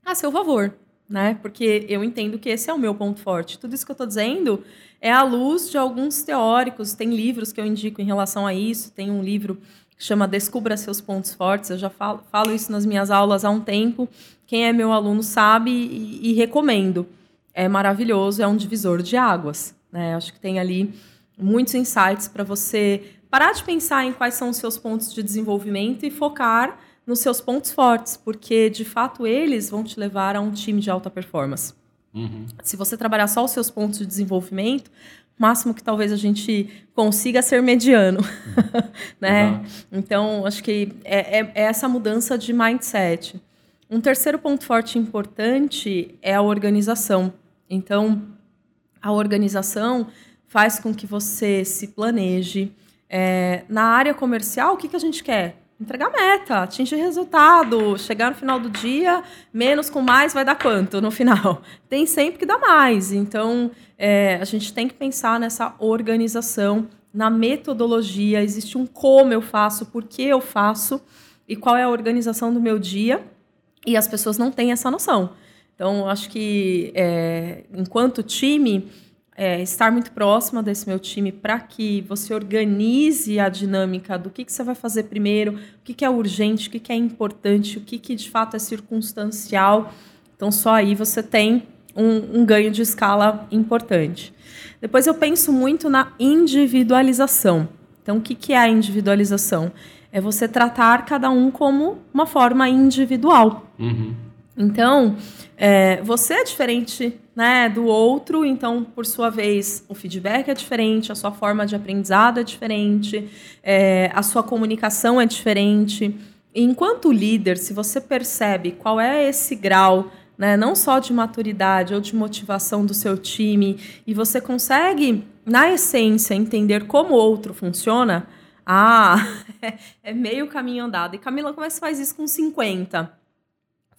a seu favor, né? Porque eu entendo que esse é o meu ponto forte. Tudo isso que eu estou dizendo é à luz de alguns teóricos. Tem livros que eu indico em relação a isso. Tem um livro que chama Descubra Seus Pontos Fortes. Eu já falo, falo isso nas minhas aulas há um tempo. Quem é meu aluno sabe e, e recomendo é maravilhoso, é um divisor de águas. Né? Acho que tem ali muitos insights para você parar de pensar em quais são os seus pontos de desenvolvimento e focar nos seus pontos fortes, porque de fato eles vão te levar a um time de alta performance. Uhum. Se você trabalhar só os seus pontos de desenvolvimento, o máximo que talvez a gente consiga ser mediano, né? Então, acho que é, é, é essa mudança de mindset. Um terceiro ponto forte importante é a organização. Então, a organização faz com que você se planeje. É, na área comercial, o que, que a gente quer? Entregar meta, atingir resultado, chegar no final do dia, menos com mais vai dar quanto no final? Tem sempre que dar mais. Então, é, a gente tem que pensar nessa organização, na metodologia. Existe um como eu faço, por que eu faço e qual é a organização do meu dia. E as pessoas não têm essa noção. Então, acho que é, enquanto time, é, estar muito próxima desse meu time para que você organize a dinâmica do que, que você vai fazer primeiro, o que, que é urgente, o que, que é importante, o que, que de fato é circunstancial. Então, só aí você tem um, um ganho de escala importante. Depois, eu penso muito na individualização. Então, o que, que é a individualização? É você tratar cada um como uma forma individual. Uhum. Então, é, você é diferente né, do outro, então, por sua vez, o feedback é diferente, a sua forma de aprendizado é diferente, é, a sua comunicação é diferente. enquanto líder, se você percebe qual é esse grau, né, não só de maturidade ou de motivação do seu time, e você consegue, na essência, entender como o outro funciona, ah, é meio caminho andado. E Camila, como é que você faz isso com 50?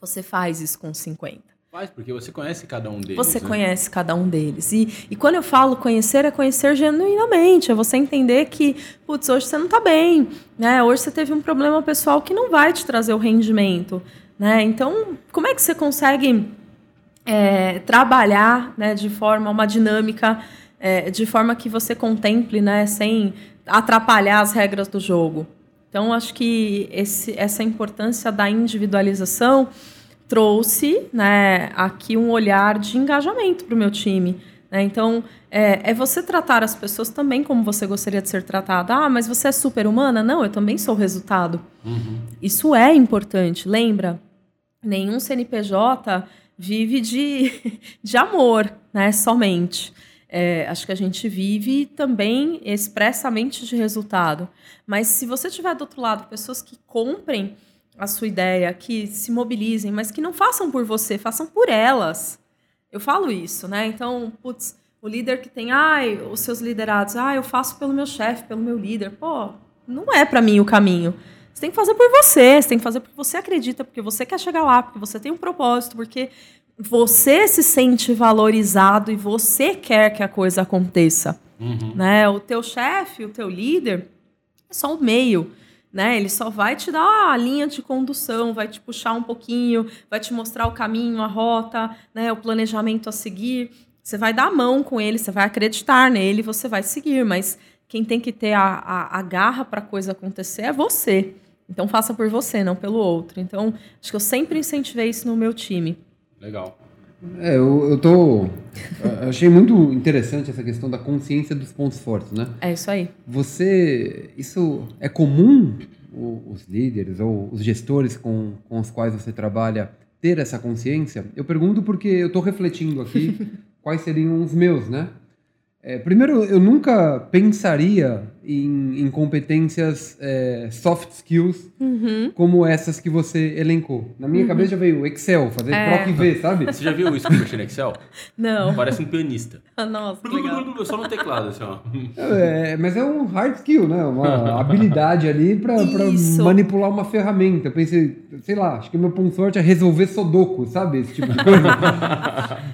Você faz isso com 50. Faz, porque você conhece cada um deles. Você né? conhece cada um deles. E, e quando eu falo conhecer, é conhecer genuinamente. É você entender que, putz, hoje você não está bem. Né? Hoje você teve um problema pessoal que não vai te trazer o rendimento. Né? Então, como é que você consegue é, trabalhar né, de forma, uma dinâmica é, de forma que você contemple, né, sem atrapalhar as regras do jogo. Então, acho que esse, essa importância da individualização trouxe né, aqui um olhar de engajamento para o meu time. Né? Então, é, é, você tratar as pessoas também como você gostaria de ser tratada. Ah, mas você é super humana? Não, eu também sou resultado. Uhum. Isso é importante. Lembra? Nenhum CNPJ vive de, de amor, né? Somente. É, acho que a gente vive também expressamente de resultado. Mas se você tiver do outro lado pessoas que comprem a sua ideia, que se mobilizem, mas que não façam por você, façam por elas. Eu falo isso, né? Então, putz, o líder que tem, ai, os seus liderados, ah, eu faço pelo meu chefe, pelo meu líder. Pô, não é para mim o caminho. Você tem que fazer por você, você tem que fazer porque você acredita, porque você quer chegar lá, porque você tem um propósito, porque você se sente valorizado e você quer que a coisa aconteça. Uhum. Né? O teu chefe, o teu líder, é só o meio. Né? Ele só vai te dar a linha de condução, vai te puxar um pouquinho, vai te mostrar o caminho, a rota, né? o planejamento a seguir. Você vai dar a mão com ele, você vai acreditar nele, você vai seguir, mas quem tem que ter a, a, a garra para a coisa acontecer é você. Então faça por você, não pelo outro. Então, acho que eu sempre incentivei isso no meu time. Legal. É, eu, eu tô. achei muito interessante essa questão da consciência dos pontos fortes, né? É isso aí. Você. Isso é comum os líderes ou os gestores com, com os quais você trabalha ter essa consciência? Eu pergunto porque eu estou refletindo aqui quais seriam os meus, né? É, primeiro, eu nunca pensaria em, em competências é, soft skills uhum. como essas que você elencou. Na minha uhum. cabeça já veio Excel, fazer é. PROC V, sabe? Você já viu isso mexer no Excel? Não. Parece um pianista. Ah, nossa, que legal. Só no teclado, assim, ó. É, mas é um hard skill, né? Uma habilidade ali para manipular uma ferramenta. Eu pensei, sei lá, acho que o meu ponto forte é resolver sudoku, sabe? Esse tipo de coisa.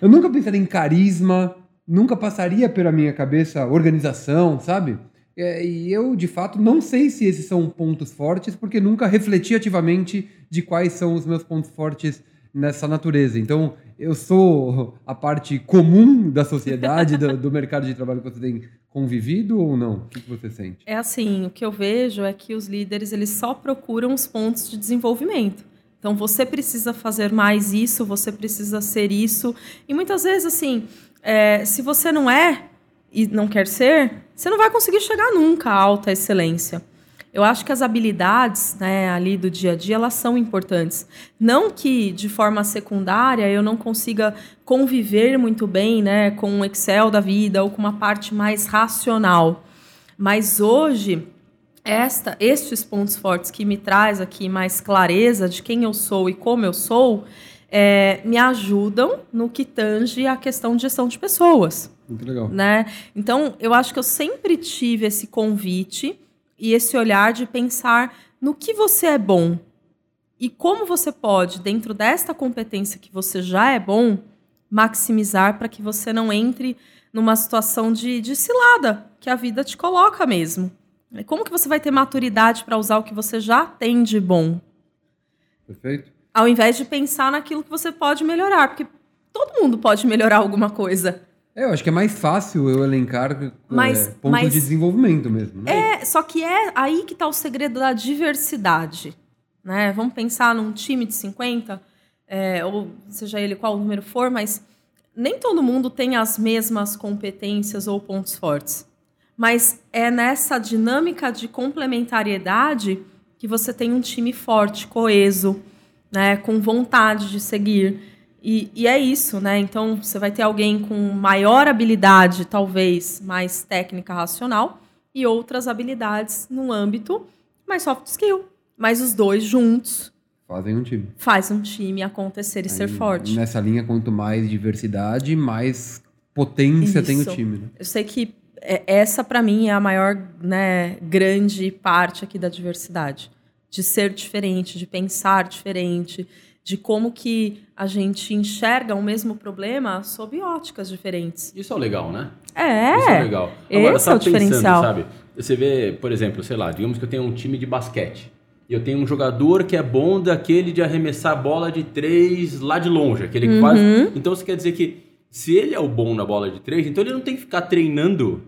eu nunca pensaria em carisma nunca passaria pela minha cabeça organização, sabe? É, e eu, de fato, não sei se esses são pontos fortes, porque nunca refleti ativamente de quais são os meus pontos fortes nessa natureza. Então, eu sou a parte comum da sociedade, do, do, mercado de trabalho que você tem convivido ou não? O que você sente? É assim, o que eu vejo é que os líderes eles só procuram os pontos de desenvolvimento. Então, você precisa fazer mais isso, você precisa ser isso. E muitas vezes, assim, é, se você não é e não quer ser, você não vai conseguir chegar nunca à alta excelência. Eu acho que as habilidades né, ali do dia a dia elas são importantes. Não que de forma secundária eu não consiga conviver muito bem né, com o Excel da vida ou com uma parte mais racional. Mas hoje, esta, estes pontos fortes que me traz aqui mais clareza de quem eu sou e como eu sou, é, me ajudam no que tange a questão de gestão de pessoas. Muito legal. Né? Então, eu acho que eu sempre tive esse convite e esse olhar de pensar no que você é bom e como você pode, dentro desta competência que você já é bom, maximizar para que você não entre numa situação de, de cilada que a vida te coloca mesmo. Como que você vai ter maturidade para usar o que você já tem de bom? Perfeito ao invés de pensar naquilo que você pode melhorar, porque todo mundo pode melhorar alguma coisa. É, eu acho que é mais fácil eu elencar mas, é, pontos mas, de desenvolvimento mesmo. Né? É, só que é aí que está o segredo da diversidade. Né? Vamos pensar num time de 50, é, ou seja ele qual o número for, mas nem todo mundo tem as mesmas competências ou pontos fortes. Mas é nessa dinâmica de complementariedade que você tem um time forte, coeso, né, com vontade de seguir. E, e, é isso, né? Então você vai ter alguém com maior habilidade, talvez mais técnica racional, e outras habilidades no âmbito mais soft skill. Mas os dois juntos fazem um time. Faz um time acontecer e Aí, ser forte. Nessa linha, quanto mais diversidade, mais potência isso. tem o time. Né? Eu sei que é, essa, para mim, é a maior né, grande parte aqui da diversidade de ser diferente, de pensar diferente, de como que a gente enxerga o mesmo problema sob óticas diferentes. Isso é o legal, né? É. Isso é legal. Agora, esse é o pensando, diferencial. sabe? Você vê, por exemplo, sei lá, digamos que eu tenho um time de basquete. E eu tenho um jogador que é bom daquele de arremessar a bola de três lá de longe, aquele que uhum. faz. Então você quer dizer que se ele é o bom na bola de três, então ele não tem que ficar treinando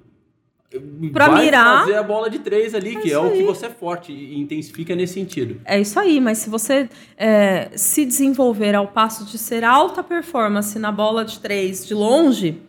Pra vai mirar. fazer a bola de três ali, que é o que você é forte e intensifica nesse sentido. É isso aí, mas se você é, se desenvolver ao passo de ser alta performance na bola de três de longe,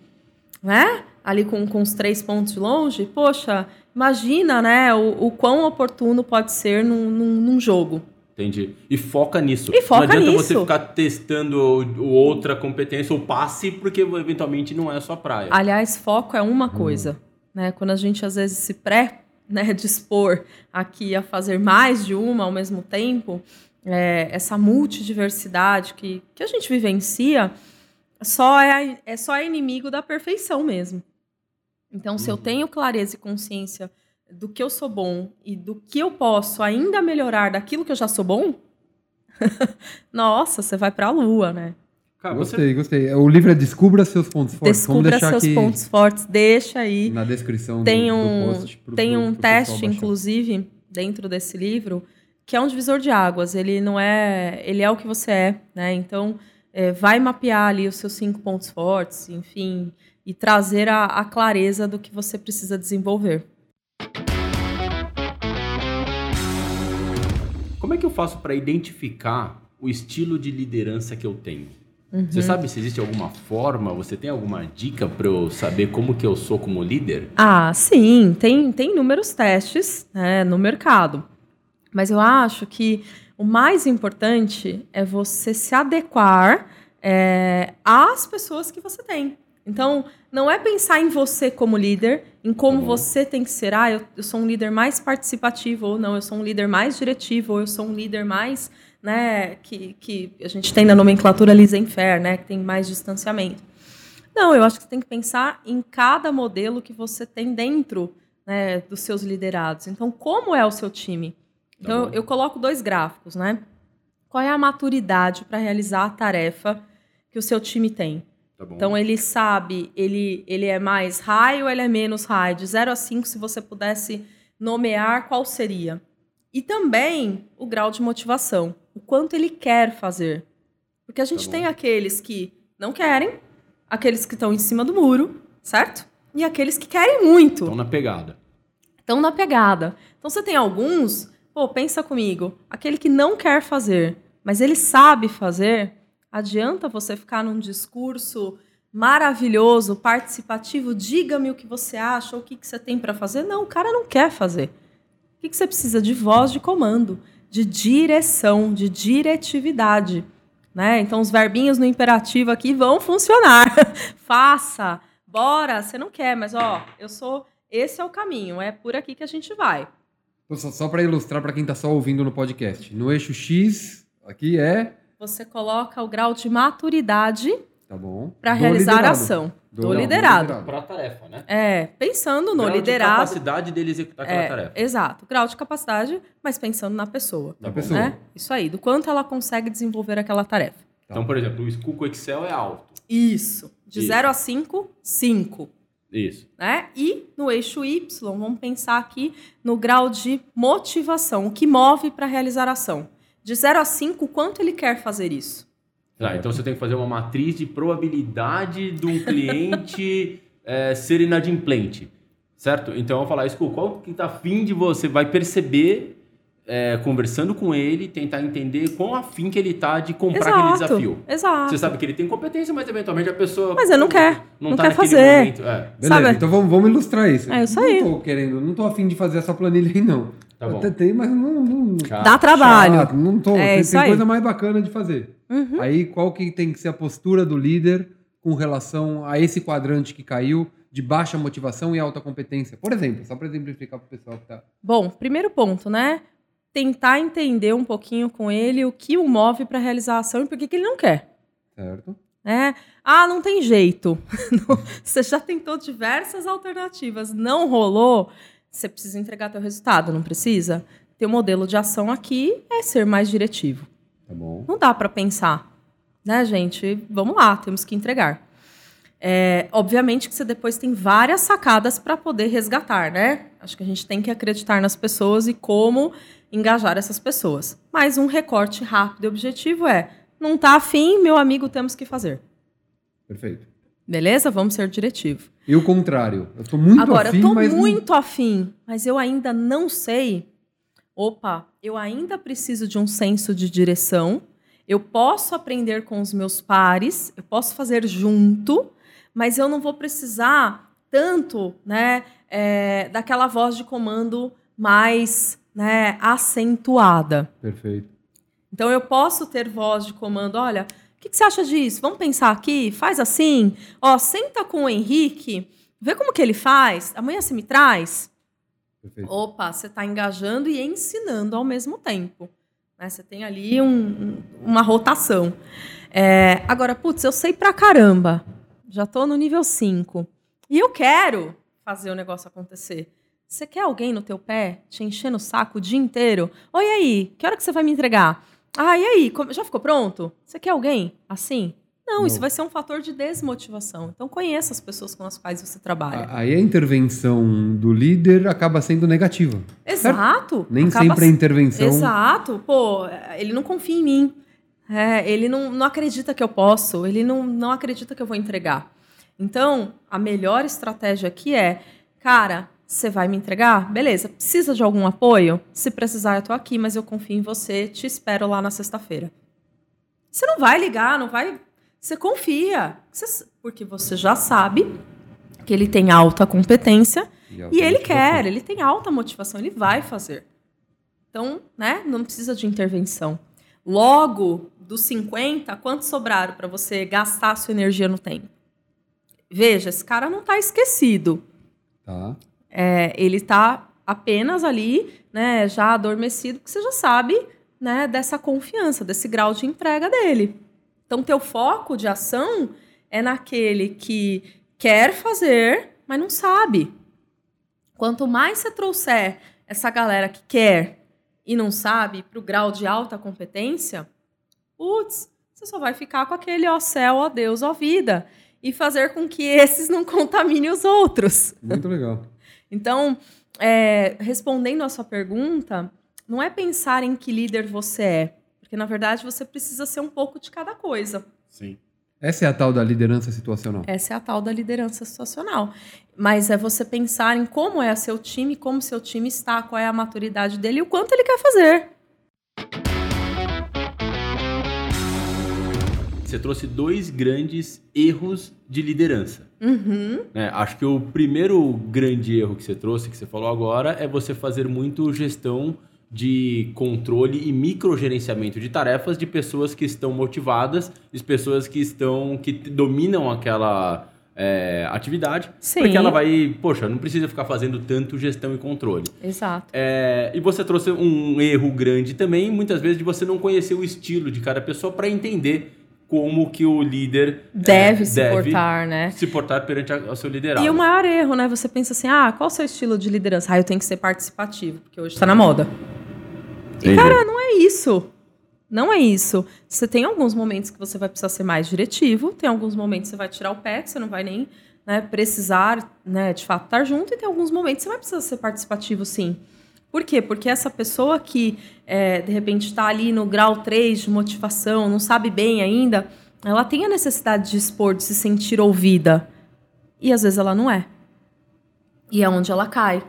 né? Ali com, com os três pontos de longe, poxa, imagina, né? O, o quão oportuno pode ser num, num, num jogo. Entendi. E foca nisso. E foca não adianta nisso. você ficar testando outra competência ou passe, porque eventualmente não é a sua praia. Aliás, foco é uma coisa, né? Quando a gente às vezes se pré, né, dispor aqui a fazer mais de uma ao mesmo tempo, é, essa multidiversidade que, que a gente vivencia só é, é só é inimigo da perfeição mesmo. Então, se eu tenho clareza e consciência do que eu sou bom e do que eu posso ainda melhorar daquilo que eu já sou bom, nossa, você vai pra lua, né? Cara, você Gostei, gostei. O livro é Descubra seus pontos fortes. Vamos Descubra deixar seus aqui pontos fortes, deixa aí. na descrição Tem do, um, do post. pro- tem pro- um pro pessoal teste, inclusive, dentro desse livro, que é um divisor de águas. Ele não é. Ele é o que você é, né? Então, é, vai mapear ali os seus cinco pontos fortes, enfim, e trazer a, a clareza do que você precisa desenvolver. Como é que eu faço para identificar o estilo de liderança que eu tenho? Uhum. Você sabe se existe alguma forma? Você tem alguma dica para eu saber como que eu sou como líder? Ah, sim, tem, tem inúmeros testes né, no mercado. Mas eu acho que o mais importante é você se adequar é, às pessoas que você tem. Então, não é pensar em você como líder, em como bom. você tem que ser. Ah, eu, eu sou um líder mais participativo, ou não, eu sou um líder mais diretivo, ou eu sou um líder mais. Né, que, que a gente tem na nomenclatura laissez-faire, né, que tem mais distanciamento. Não, eu acho que você tem que pensar em cada modelo que você tem dentro né, dos seus liderados. Então, como é o seu time? Então, bom. eu, eu coloco dois gráficos, né? Qual é a maturidade para realizar a tarefa que o seu time tem? Tá. Então, ele sabe, ele, ele é mais high ou ele é menos high? De 0 a 5, se você pudesse nomear, qual seria? E também o grau de motivação. O quanto ele quer fazer. Porque a gente bom. tem aqueles que não querem, aqueles que estão em cima do muro, certo? E aqueles que querem muito Estão na pegada. estão na pegada. Então você tem alguns, pô, pensa comigo, aquele que não quer fazer, mas ele sabe fazer, adianta você ficar num discurso maravilhoso, participativo, diga-me o que você acha, ou o que, que você tem para fazer. Não, o cara não quer fazer. O que, que você precisa? De voz de comando, de direção, de diretividade. Né? Então, os verbinhos no imperativo aqui vão funcionar. Faça, bora, você não quer, mas ó, eu sou. Esse é o caminho, é por aqui que a gente vai. Então, Só, só para ilustrar para quem está só ouvindo no podcast. No eixo X, aqui é. Você coloca o grau de maturidade Tá bom. para Do realizar a liderado. ação do, não, liderado. Para a tarefa, né? É, pensando no Grau de liderado. capacidade dele executar aquela É, tarefa. exato, grau de capacidade, mas pensando na pessoa. Tá Da bom. pessoa. Né? Isso aí, do quanto ela consegue desenvolver aquela tarefa. Então, por exemplo, o com Excel é alto. Isso. De Isso. 0 a 5, 5. Isso. né? E no eixo Y, vamos pensar aqui no grau de motivação, o que move para realizar a ação. De 0 a 5, quanto ele quer fazer isso? Tá, então você tem que fazer uma matriz de probabilidade de um cliente eh, ser inadimplente, certo? Então eu vou falar, School, qual que tá afim de você vai perceber eh, conversando com ele, tentar entender quão afim que ele tá de comprar aquele desafio. Exato. Você sabe que ele tem competência, mas eventualmente a pessoa. Mas ele não quer, Não, não tá quer naquele fazer. momento. É, Beleza, Sabe? então vamos, vamos ilustrar isso. É isso aí. Não tô querendo, não tô afim de fazer essa planilha aí, não. Tá Eu bom. Até tem, mas não. não Dá trabalho. chato, não tô. É tem isso tem coisa mais bacana de fazer. Uhum. Aí qual que tem que ser a postura do líder com relação a esse quadrante que caiu de baixa motivação e alta competência? Por exemplo, só para exemplificar para o pessoal que tá. Bom, primeiro ponto, né? Tentar entender um pouquinho com ele o que o move para realizar a ação e por que que ele não quer. Certo? né? Ah, não tem jeito. Você já tentou diversas alternativas, não rolou. Você precisa entregar teu resultado, não precisa? Teu modelo de ação aqui é ser mais diretivo. Tá bom. Não dá para pensar, né, gente? Vamos lá, temos que entregar. É, obviamente que você depois tem várias sacadas para poder resgatar, né? Acho que a gente tem que acreditar nas pessoas e como engajar essas pessoas. Mas um recorte rápido e objetivo é: não tá afim, meu amigo, temos que fazer. Perfeito. Beleza? Vamos ser diretivo. E o contrário. Eu tô muito Agora, afim, eu tô mas. não- muito afim, mas eu ainda não sei. Opa, eu ainda preciso de um senso de direção. Eu posso aprender com os meus pares, eu posso fazer junto, mas eu não vou precisar tanto, né, é, daquela voz de comando mais, né, acentuada. Perfeito. Então eu posso ter voz de comando, olha, o que, que você acha disso? Vamos pensar aqui, faz assim. Ó, senta com o Henrique, vê como que ele faz. Amanhã você me traz. Perfeito. Opa, você está engajando e ensinando ao mesmo tempo. né? Você tem ali um- um- uma rotação. É, agora, putz, eu sei pra caramba. Já estou no nível 5. E eu quero fazer o negócio acontecer. Você quer alguém no teu pé te enchendo o saco o dia inteiro? Oi, aí? Que hora que você vai me entregar? Ah, e aí? Já ficou pronto? Você quer alguém assim? Não, Não. isso vai ser um fator de desmotivação. Então conheça as pessoas com as quais você trabalha. Aí a intervenção do líder acaba sendo negativa. Exato. Nem Acaba sempre a intervenção. Exato. Pô, ele não confia em mim. É, ele não, não acredita que eu posso. Ele não, não acredita que eu vou entregar. Então, a melhor estratégia aqui é, cara, você vai me entregar? Beleza. Precisa de algum apoio? Se precisar, eu tô aqui, mas eu confio em você. Te espero lá na sexta-feira. Você não vai ligar, não vai. Você confia. Porque você já sabe que ele tem alta competência E, e ele quer, ele tem alta motivação, ele vai fazer. Então, né, não precisa de intervenção. Logo, dos 50, quantos sobraram para você gastar a sua energia no tempo? Veja, esse cara não está esquecido. Tá. É, ele está apenas ali, né, já adormecido, porque você já sabe, né, dessa confiança, desse grau de entrega dele. Então, teu foco de ação é naquele que quer fazer, mas não sabe. Quanto mais você trouxer essa galera que quer e não sabe para o grau de alta competência, putz, você só vai ficar com aquele ó céu, ó Deus, ó vida. E fazer com que esses não contaminem os outros. Muito legal. Então, é, respondendo a sua pergunta, não é pensar em que líder você é, porque na verdade você precisa ser um pouco de cada coisa. Sim. Essa é a tal da liderança situacional. Essa é a tal da liderança situacional. Mas é você pensar em como é seu time, como seu time está, qual é a maturidade dele e o quanto ele quer fazer. Você trouxe dois grandes erros de liderança. Uhum. né? Acho que o primeiro grande erro que você trouxe, que você falou agora, é você fazer muito gestão de controle e microgerenciamento de tarefas de pessoas que estão motivadas, de pessoas que estão que dominam aquela é, atividade, Sim. porque ela vai, poxa, não precisa ficar fazendo tanto gestão e controle. Exato. É, e você trouxe um erro grande também, muitas vezes, de você não conhecer o estilo de cada pessoa para entender como que o líder é, Deve se portar, né? se portar perante a- seu liderado. E o maior erro, né? Você pensa assim, ah, qual o seu estilo de liderança? Ah, eu tenho que ser participativo, porque hoje tá na moda. Entendi. cara, não é isso. Não é isso. Você tem alguns momentos que você vai precisar ser mais diretivo, tem alguns momentos que você vai tirar o pé, que você não vai nem né, precisar, né, de fato, estar junto, e tem alguns momentos que você vai precisar ser participativo, sim. Por quê? Porque essa pessoa que, é, de repente, está ali no grau 3 de motivação, não sabe bem ainda, ela tem a necessidade de expor, de se sentir ouvida. E às vezes ela não é. E é onde ela cai.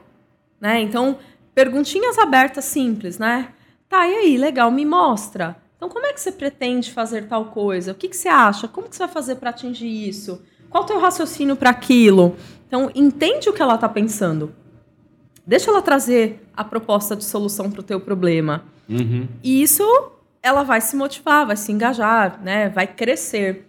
Né? Então, perguntinhas abertas simples, né? Tá, e aí, legal, me mostra. Então, como é que você pretende fazer tal coisa? O que, que você acha? Como que você vai fazer para atingir isso? Qual o teu raciocínio para aquilo? Então, entende o que ela está pensando. Deixa ela trazer a proposta de solução para o teu problema. Uhum. E isso ela vai se motivar, vai se engajar, né? Vai crescer.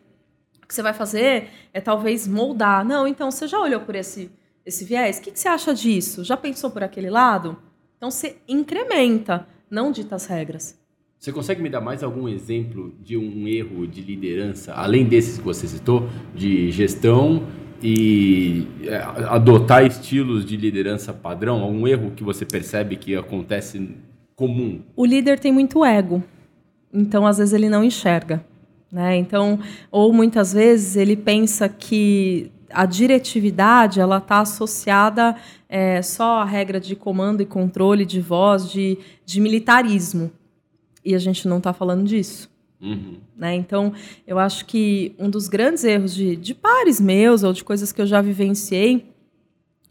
O que você vai fazer é talvez moldar. Não, então você já olhou por esse, esse viés? O que, que você acha disso? Já pensou por aquele lado? Então você incrementa, não dita as regras. Você consegue me dar mais algum exemplo de um erro de liderança, além desses que você citou, de gestão e é, adotar estilos de liderança padrão? Algum erro que você percebe que acontece comum? O líder tem muito ego, então às vezes ele não enxerga. Né? Então, ou muitas vezes ele pensa que a diretividade ela está associada é, só à regra de comando e controle de voz, de, de militarismo. E a gente não está falando disso. Uhum. Né? Então, eu acho que um dos grandes erros de, de pares meus ou de coisas que eu já vivenciei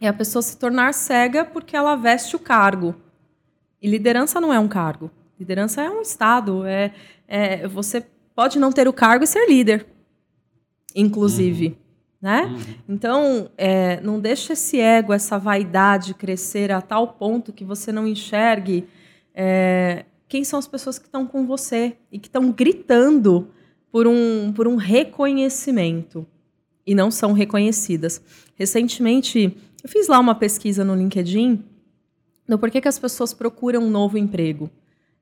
é a pessoa se tornar cega porque ela veste o cargo. E liderança não é um cargo. Liderança é um estado. É, é você pode não ter o cargo e ser líder, inclusive. Uhum. Né? Uhum. Então, é, não deixe esse ego, essa vaidade crescer a tal ponto que você não enxergue é, quem são as pessoas que estão com você e que estão gritando por um, por um reconhecimento e não são reconhecidas. Recentemente, eu fiz lá uma pesquisa no LinkedIn do porquê que as pessoas procuram um novo emprego.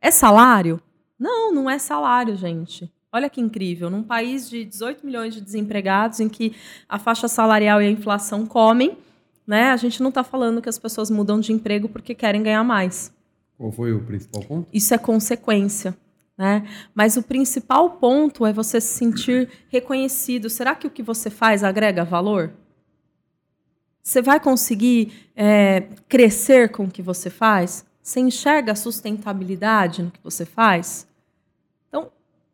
É salário? Não, não é salário, gente. Olha que incrível. Num país de 18 milhões de desempregados, em que a faixa salarial e a inflação comem, né, a gente não está falando que as pessoas mudam de emprego porque querem ganhar mais. Qual foi o principal ponto? Isso é consequência. Né? Mas o principal ponto é você se sentir reconhecido. Será que o que você faz agrega valor? Você vai conseguir é, crescer com o que você faz? Você enxerga a sustentabilidade no que você faz?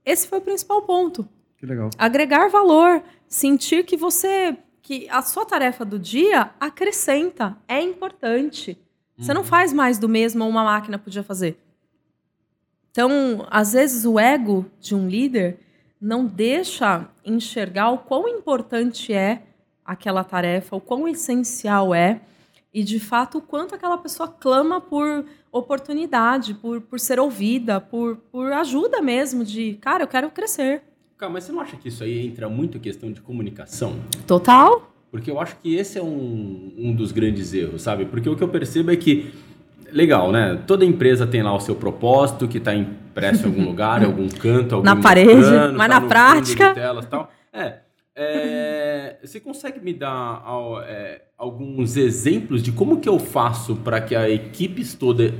Esse foi o principal ponto. Que legal. Agregar valor, sentir que você, que a sua tarefa do dia acrescenta, é importante. Você não uhum. faz mais do mesmo uma máquina podia fazer. Então, às vezes, o ego de um líder não deixa enxergar o quão importante é aquela tarefa, o quão essencial é, e de fato o quanto aquela pessoa clama por oportunidade, por, por ser ouvida, por, por ajuda mesmo, de cara, eu quero crescer. Cara, mas você não acha que isso aí entra muito em questão de comunicação? Total. Porque eu acho que esse é um, um dos grandes erros, sabe? Porque o que eu percebo é que, legal, né? Toda empresa tem lá o seu propósito, que está impresso em algum lugar, em algum canto, algum Na parede, mas tá na prática... Telas, tal. É, é, você consegue me dar é, alguns exemplos de como que eu faço para que a equipe toda,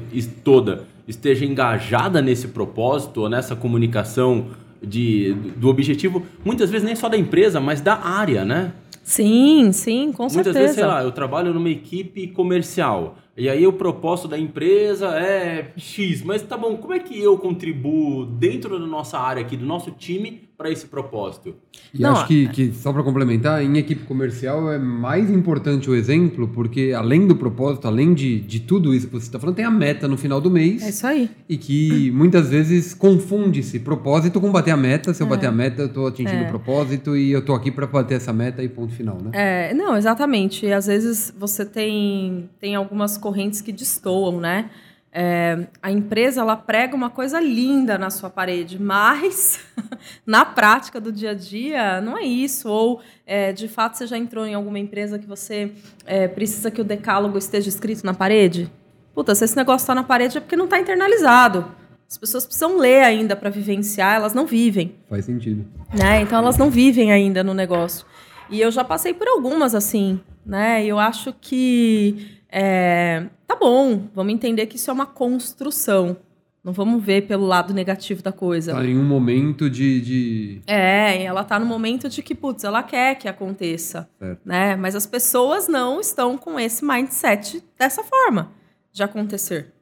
toda esteja engajada nesse propósito ou nessa comunicação de, do objetivo, muitas vezes nem só da empresa, mas da área, né? Sim, sim, com Muitas certeza. vezes, sei lá, eu trabalho numa equipe comercial. E aí o propósito da empresa é X, mas tá bom, como é que eu contribuo dentro da nossa área aqui, do nosso time, para esse propósito? E Não, acho que, que só para complementar, em equipe comercial é mais importante o exemplo, porque além do propósito, além de, de tudo isso que você está falando, tem a meta no final do mês. É isso aí. E que muitas vezes confunde-se propósito com bater a meta. Se eu é. bater a meta, eu estou atingindo é. o propósito e eu estou aqui para bater essa meta e ponto final, né? É, não, exatamente. E às vezes você tem, tem algumas correntes que destoam, né? É, a empresa ela prega uma coisa linda na sua parede, mas na prática do dia a dia não é isso. Ou é, de fato você já entrou em alguma empresa que você é, precisa que o decálogo esteja escrito na parede? Puta, se esse negócio está na parede é porque não está internalizado. As pessoas precisam ler ainda para vivenciar, elas não vivem. Faz sentido. Né? Então elas não vivem ainda no negócio. E eu já passei por algumas assim, né? Eu acho que é, tá bom, vamos entender que isso é uma construção. Não vamos ver pelo lado negativo da coisa. Tá em um momento de. de... É, ela tá no momento de que, putz, ela quer que aconteça. Certo. Né? Mas as pessoas não estão com esse mindset dessa forma de acontecer.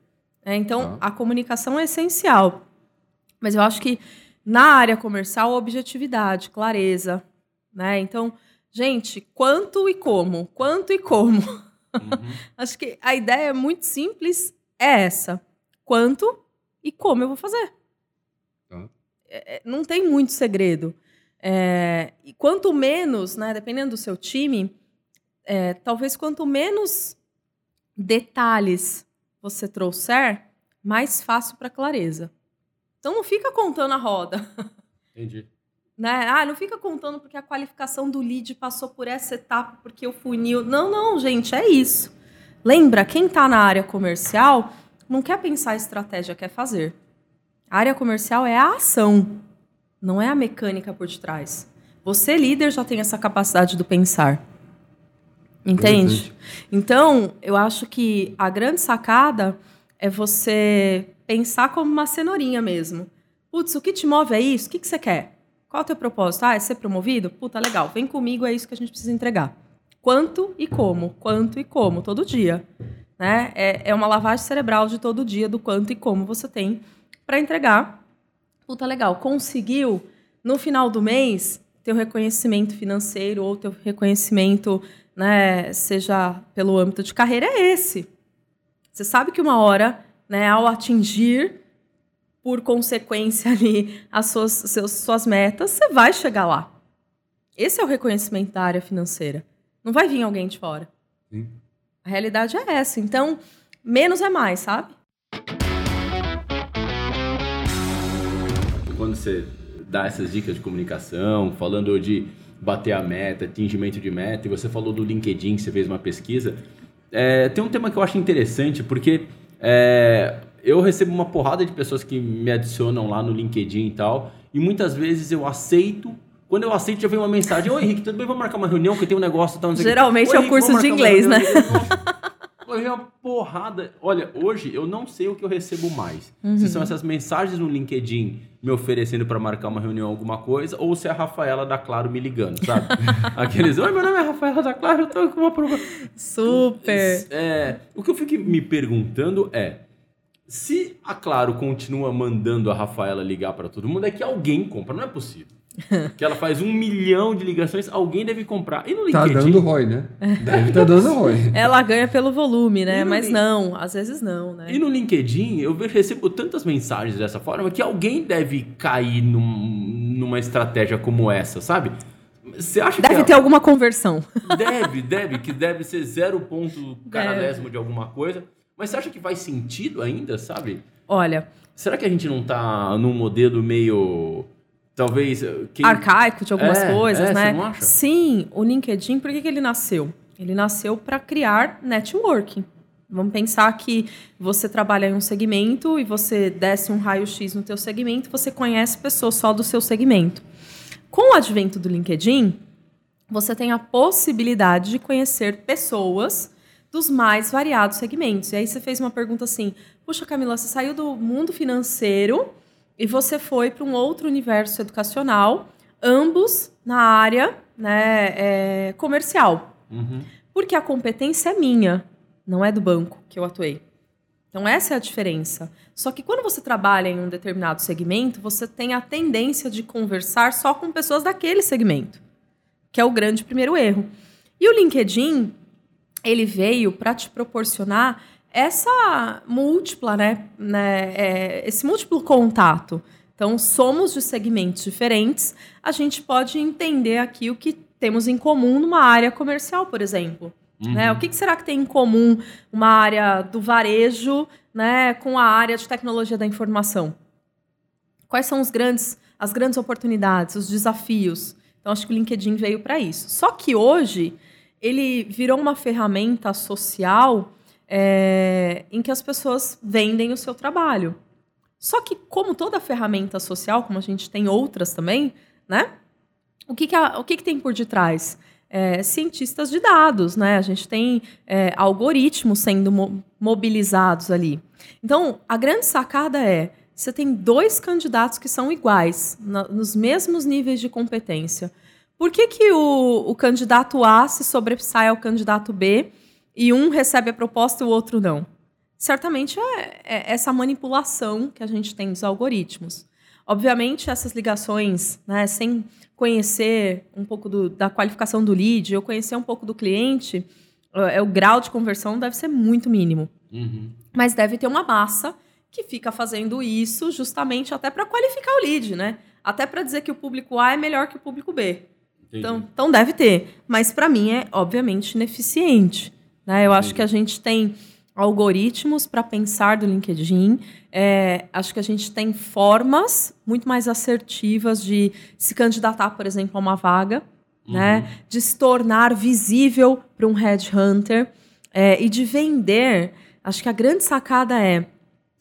É, então, ah. a comunicação é essencial. Mas eu acho que na área comercial, objetividade, clareza. Né? Então, gente, quanto e como? Quanto e como? Uhum. Acho que a ideia é muito simples, é essa. Quanto e como eu vou fazer. Uhum. É, não tem muito segredo. É, e quanto menos, né, dependendo do seu time, é, talvez quanto menos detalhes você trouxer, mais fácil para clareza. Então não fica contando a roda. Entendi. Né? Ah, não fica contando porque a qualificação do lead passou por essa etapa, porque o funil. Não, não, gente, é isso. Lembra, quem está na área comercial não quer pensar a estratégia, quer fazer. A área comercial é a ação, não é a mecânica por detrás. Você, líder, já tem essa capacidade do pensar. Entende? Então, eu acho que a grande sacada é você pensar como uma cenourinha mesmo. Putz, o que te move é isso? O que, que você quer? Qual o teu propósito? Ah, é ser promovido? Puta, legal. Vem comigo, é isso que a gente precisa entregar. Quanto e como? Quanto e como? Todo dia. Né? É, é uma lavagem cerebral de todo dia do quanto e como você tem para entregar Puta legal, conseguiu no final do mês teu reconhecimento financeiro ou teu reconhecimento, né, seja pelo âmbito de carreira é esse. Você sabe que uma hora, né, ao atingir por consequência ali as suas, seus, suas metas, você vai chegar lá. Esse é o reconhecimento da área financeira. Não vai vir alguém de fora. Sim. A realidade é essa. Então, menos é mais, sabe? Quando você dá essas dicas de comunicação, falando de bater a meta, atingimento de meta, e você falou do LinkedIn, que você fez uma pesquisa, é, tem um tema que eu acho interessante, porque é, eu recebo uma porrada de pessoas que me adicionam lá no LinkedIn e tal, e muitas vezes eu aceito. Quando eu aceito, já vem uma mensagem: Oi, Henrique, tudo bem? Vamos marcar uma reunião que tem um negócio. Tá, Geralmente é o curso de inglês, né? é uma porrada. Olha, hoje eu não sei o que eu recebo mais. Uhum. Se são essas mensagens no LinkedIn me oferecendo para marcar uma reunião, alguma coisa, ou se é a Rafaela da Claro me ligando, sabe? Aqueles, oi, meu nome é Rafaela da Claro, eu tô com uma prova. Super! É, o que eu fico me perguntando é. Se a Claro continua mandando a Rafaela ligar para todo mundo, é que alguém compra, não é possível. que ela faz um milhão de ligações, alguém deve comprar. E no tá LinkedIn... Tá dando ROI, né? Deve tá dando ROI. Ela ganha pelo volume, né? Mas não, às vezes não, né? E no LinkedIn, eu recebo tantas mensagens dessa forma que alguém deve cair num, numa estratégia como essa, sabe? Você acha deve que ter alguma conversão. Deve, deve, que deve ser zero ponto caralésimo de alguma coisa. Mas você acha que faz sentido ainda, sabe? Olha... Será que a gente não tá num modelo meio talvez. Quem... Arcaico de algumas é, coisas, é, né? Você não acha? Sim, o LinkedIn, por que, que ele nasceu? Ele nasceu para criar networking. Vamos pensar que você trabalha em um segmento e você desce um raio-x no teu segmento, você conhece pessoas só do seu segmento. Com o advento do LinkedIn, você tem a possibilidade de conhecer pessoas dos mais variados segmentos. E aí você fez uma pergunta assim: "Puxa, Camila, você saiu do mundo financeiro e você foi para um outro universo educacional, ambos na área né, é, comercial. Uhum. Porque a competência é minha, não é do banco que eu atuei. Então, essa é a diferença. Só que quando você trabalha em um determinado segmento, você tem a tendência de conversar só com pessoas daquele segmento, que é o grande primeiro erro. E o LinkedIn, ele veio para te proporcionar essa múltipla, né, né é, esse múltiplo contato. Então, somos de segmentos diferentes, a gente pode entender aqui o que temos em comum numa área comercial, por exemplo. Uhum. Né? O que, que, será que tem em comum uma área do varejo né, com a área de tecnologia da informação? Quais são os grandes, as grandes oportunidades, os desafios? Então, acho que o LinkedIn veio para isso. Só que hoje, ele virou uma ferramenta social é, em que as pessoas vendem o seu trabalho. Só que, como toda ferramenta social, como a gente tem outras também, né? O que, que, a, o que, que tem por detrás? É, cientistas de dados, né? A gente tem é, algoritmos sendo mo mobilizados ali. Então, a grande sacada é: você tem dois candidatos que são iguais, na, nos mesmos níveis de competência. Por que, que o, o candidato A se sobressai ao candidato B e um recebe a proposta e o outro não. Certamente é, é essa manipulação que a gente tem dos algoritmos. Obviamente, essas ligações, né, sem conhecer um pouco do, da qualificação do lead, ou conhecer um pouco do cliente, é, o grau de conversão deve ser muito mínimo. Uhum. Mas deve ter uma massa que fica fazendo isso justamente até para qualificar o lead, né? Até para dizer que o público A é melhor que o público B. Então, então deve ter. Mas para mim é obviamente ineficiente. Né? Eu acho que a gente tem algoritmos para pensar do LinkedIn. É, acho que a gente tem formas muito mais assertivas de se candidatar, por exemplo, a uma vaga, uhum. né? de se tornar visível para um headhunter é, e de vender. Acho que a grande sacada é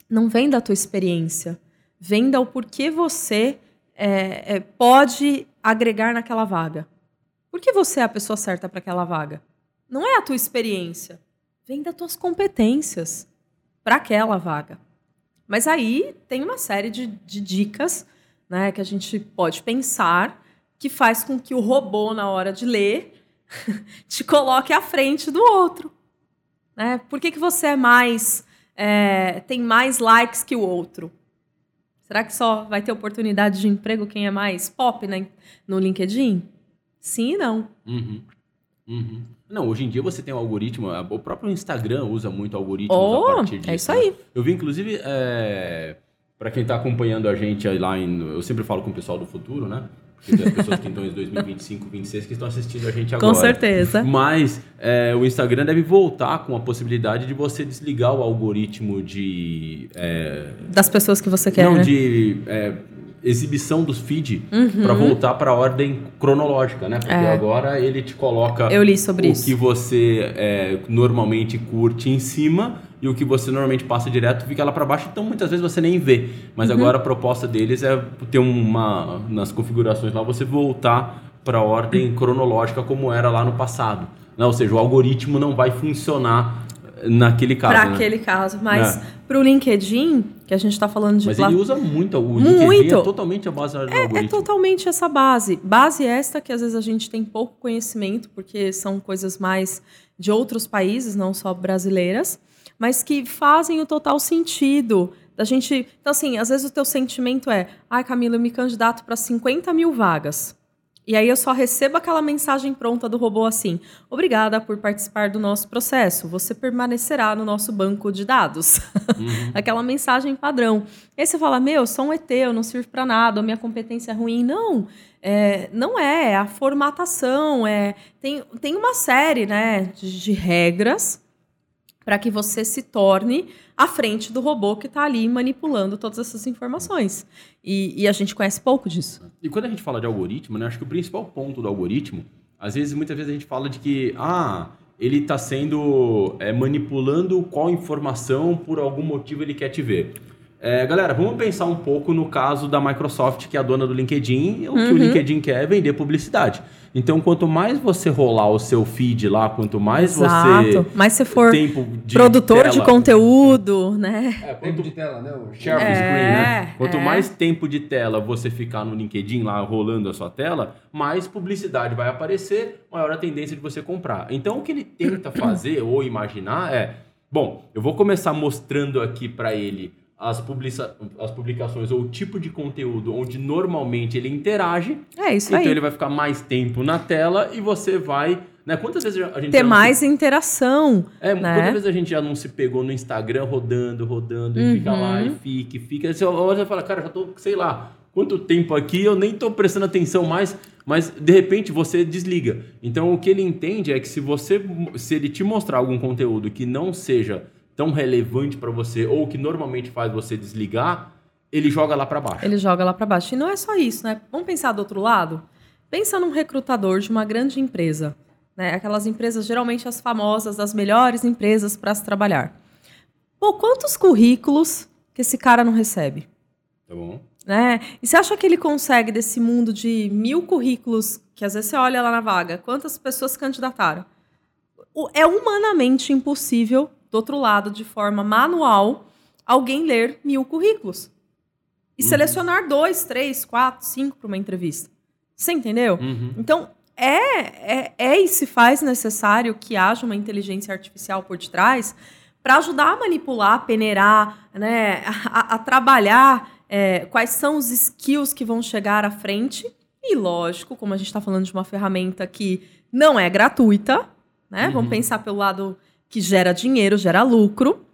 não venda a tua experiência, venda o porquê você é, é pode agregar naquela vaga. Por que você é a pessoa certa para aquela vaga? Não é a tua experiência. Vem das tuas competências para aquela vaga. Mas aí tem uma série de, de dicas né, que a gente pode pensar que faz com que o robô, na hora de ler, te coloque à frente do outro. Né? Por que, que você é mais. É, tem mais likes que o outro? Será que só vai ter oportunidade de emprego quem é mais pop né, no LinkedIn? Sim e não. Uhum. Uhum. Não, hoje em dia você tem um algoritmo, o próprio Instagram usa muito algoritmos Oh, a partir disso. é isso né? aí. Eu vi, inclusive, é, para quem está acompanhando a gente lá em. Eu sempre falo com o pessoal do futuro, né? Tem as pessoas que estão em 2025, 2026 que estão assistindo a gente agora. Com certeza. Mas é, o Instagram deve voltar com a possibilidade de você desligar o algoritmo de. é, Das pessoas que você quer, não, né? de é, exibição dos feed Uhum. para voltar para a ordem cronológica, né? Porque É. agora ele te coloca Eu li sobre o isso. que você é, normalmente curte em cima e o que você normalmente passa direto fica lá para baixo, então muitas vezes você nem vê. Mas Uhum. agora a proposta deles é ter uma nas configurações lá você voltar para a ordem cronológica como era lá no passado. Né? Ou seja, o algoritmo não vai funcionar naquele caso. Para né? aquele caso. Mas É. para o LinkedIn, que a gente está falando de Mas pla- ele usa muito, o LinkedIn Muito. é totalmente a base do É algoritmo. totalmente essa base. Base esta que às vezes a gente tem pouco conhecimento, porque são coisas mais de outros países, não só brasileiras, mas que fazem o total sentido. Da gente. Então, assim, às vezes o teu sentimento é: ai, Camila, eu me candidato para 50 mil vagas. E aí eu só recebo aquela mensagem pronta do robô assim: obrigada por participar do nosso processo. Você permanecerá no nosso banco de dados. aquela mensagem padrão. E aí você fala: meu, eu sou um ET, eu não sirvo para nada, a minha competência é ruim. Não. É, não é, é a formatação, é tem, tem uma série né, de, de regras para que você se torne à frente do robô que está ali manipulando todas essas informações. E, e a gente conhece pouco disso. E quando a gente fala de algoritmo, né, acho que o principal ponto do algoritmo, às vezes, muitas vezes a gente fala de que, ah, ele está sendo é, manipulando qual informação por algum motivo ele quer te ver. É, galera, vamos pensar um pouco no caso da Microsoft, que é a dona do LinkedIn. O que o LinkedIn quer é vender publicidade. Então, quanto mais você rolar o seu feed lá, quanto mais Exato. você. Mas se for tempo de produtor de tela- conteúdo, né? É, Tempo quanto de tela, né? o- share of É, screen, né? Quanto é. mais tempo de tela você ficar no LinkedIn lá rolando a sua tela, mais publicidade vai aparecer, maior a tendência de você comprar. Então o que ele tenta fazer ou imaginar é, bom, eu vou começar mostrando aqui para ele as, publica as publicações ou o tipo de conteúdo onde normalmente ele interage, É isso então aí. ele vai ficar mais tempo na tela e você vai, né? Quantas vezes a gente Ter não se mais interação. é, né? quantas vezes a gente já não se pegou no Instagram rodando, rodando, e fica lá Uhum. e fica, e fica. Você olha e fala, cara, já tô, sei lá, quanto tempo aqui, eu nem tô prestando atenção mais, mas de repente você desliga. Então o que ele entende é que se você, se ele te mostrar algum conteúdo que não seja tão relevante para você, ou que normalmente faz você desligar, ele joga lá para baixo. Ele joga lá para baixo. E não é só isso, né? Vamos pensar do outro lado? Pensa num recrutador de uma grande empresa. Né? Aquelas empresas, geralmente as famosas, das melhores empresas para se trabalhar. Pô, quantos currículos que esse cara não recebe? Tá bom? Né? E você acha que ele consegue, desse mundo de mil currículos, que às vezes você olha lá na vaga, quantas pessoas se candidataram? É humanamente impossível, do outro lado, de forma manual, alguém ler mil currículos. E Uhum. selecionar dois, três, quatro, cinco para uma entrevista. Você entendeu? Uhum. Então, é, é, é e se faz necessário que haja uma inteligência artificial por detrás para ajudar a manipular, a peneirar, né, a, a trabalhar é, quais são os skills que vão chegar à frente. E, lógico, como a gente está falando de uma ferramenta que não é gratuita, né? Uhum. Vamos pensar pelo lado que gera dinheiro, gera lucro.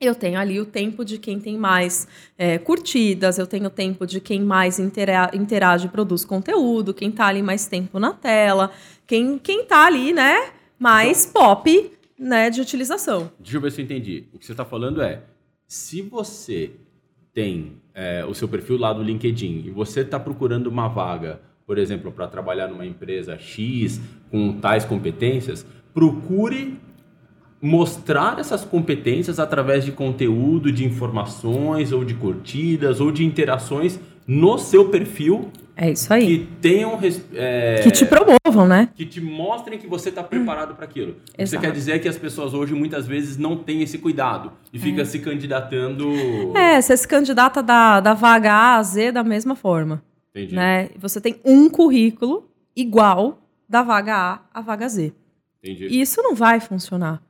Eu tenho ali o tempo de quem tem mais é, curtidas, eu tenho o tempo de quem mais intera interage e produz conteúdo, quem tá ali mais tempo na tela, quem, quem tá ali, né, mais pop, né, de utilização. Deixa eu ver se eu entendi. O que você está falando é, se você tem é, o seu perfil lá do LinkedIn e você está procurando uma vaga, por exemplo, para trabalhar numa empresa X com tais competências, procure mostrar essas competências através de conteúdo, de informações, ou de curtidas, ou de interações no seu perfil É isso aí. que tenham é, Que, te promovam, né? que te mostrem que você está preparado para aquilo. Você quer dizer é que as pessoas hoje muitas vezes não têm esse cuidado e fica se candidatando. É, você se candidata da, da vaga A a Z da mesma forma, Entendi. né? Você tem um currículo igual da vaga A à vaga Z. Entendi. E isso não vai funcionar.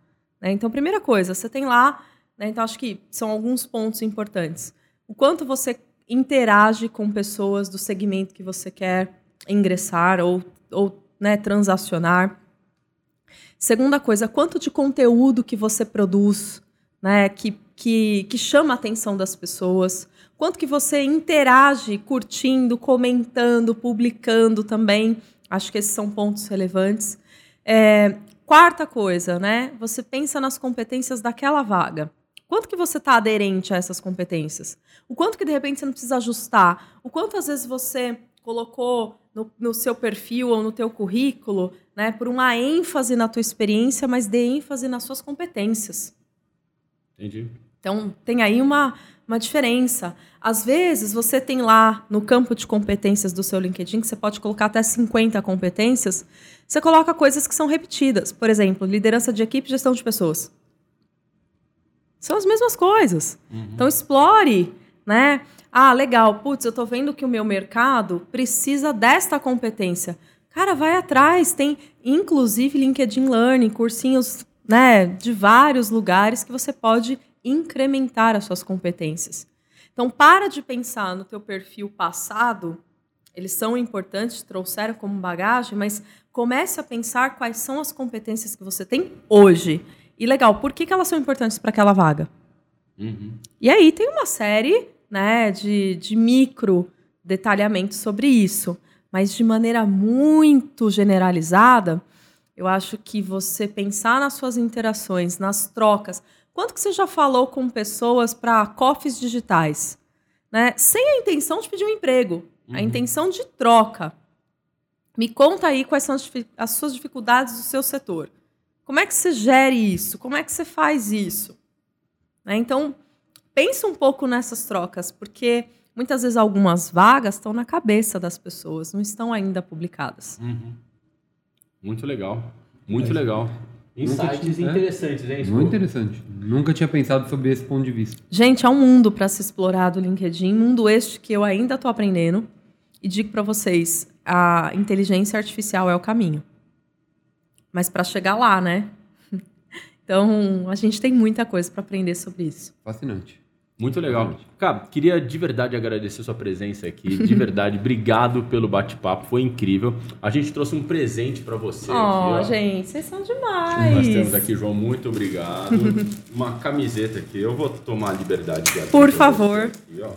Né? Então, primeira coisa, você tem lá, né, então acho que são alguns pontos importantes. O quanto você interage com pessoas do segmento que você quer ingressar ou, ou né, transacionar. Segunda coisa, quanto de conteúdo que você produz, né, que, que, que chama a atenção das pessoas, quanto que você interage curtindo, comentando, publicando também. Acho que esses são pontos relevantes. É, quarta coisa, né? Você pensa nas competências daquela vaga. Quanto que você está aderente a essas competências? O quanto que de repente você não precisa ajustar? O quanto às vezes você colocou no, no seu perfil ou no teu currículo, né, por uma ênfase na tua experiência, mas dê ênfase nas suas competências. Entendi. Então, tem aí uma, uma diferença. Às vezes, você tem lá no campo de competências do seu LinkedIn, que você pode colocar até 50 competências, você coloca coisas que são repetidas. Por exemplo, liderança de equipe, gestão de pessoas. São as mesmas coisas. Uhum. Então, explore, né? Ah, legal. Putz, eu estou vendo que o meu mercado precisa desta competência. Cara, vai atrás. Tem, inclusive, LinkedIn Learning, cursinhos né, de vários lugares que você pode incrementar as suas competências. Então, para de pensar no teu perfil passado, eles são importantes, trouxeram como bagagem, mas comece a pensar quais são as competências que você tem hoje. E legal, por que, que elas são importantes para aquela vaga? Uhum. E aí tem uma série né, de, de micro detalhamentos sobre isso, mas de maneira muito generalizada, eu acho que você pensar nas suas interações, nas trocas, Quanto que você já falou com pessoas para cofres digitais? Né? Sem a intenção de pedir um emprego, uhum. a intenção de troca. Me conta aí quais são as, as suas dificuldades do seu setor. Como é que você gere isso? Como é que você faz isso? Né? Então, pense um pouco nessas trocas, porque muitas vezes algumas vagas estão na cabeça das pessoas, não estão ainda publicadas. Uhum. Muito legal, muito é. legal. Insights tinha, interessantes, hein? Muito interessante. Nunca tinha pensado sobre esse ponto de vista. Gente, há um mundo para se explorar do LinkedIn, mundo este que eu ainda estou aprendendo. E digo para vocês, a inteligência artificial é o caminho. Mas para chegar lá, né? Então, a gente tem muita coisa para aprender sobre isso. Fascinante. Muito legal. Cara, queria de verdade agradecer sua presença aqui. De verdade, obrigado pelo bate-papo, foi incrível. A gente trouxe um presente para você. Oh, aqui, gente, vocês são demais. Nós temos aqui, João, muito obrigado. Uma camiseta aqui. Eu vou tomar a liberdade de abrir. Por favor. Aqui, ó.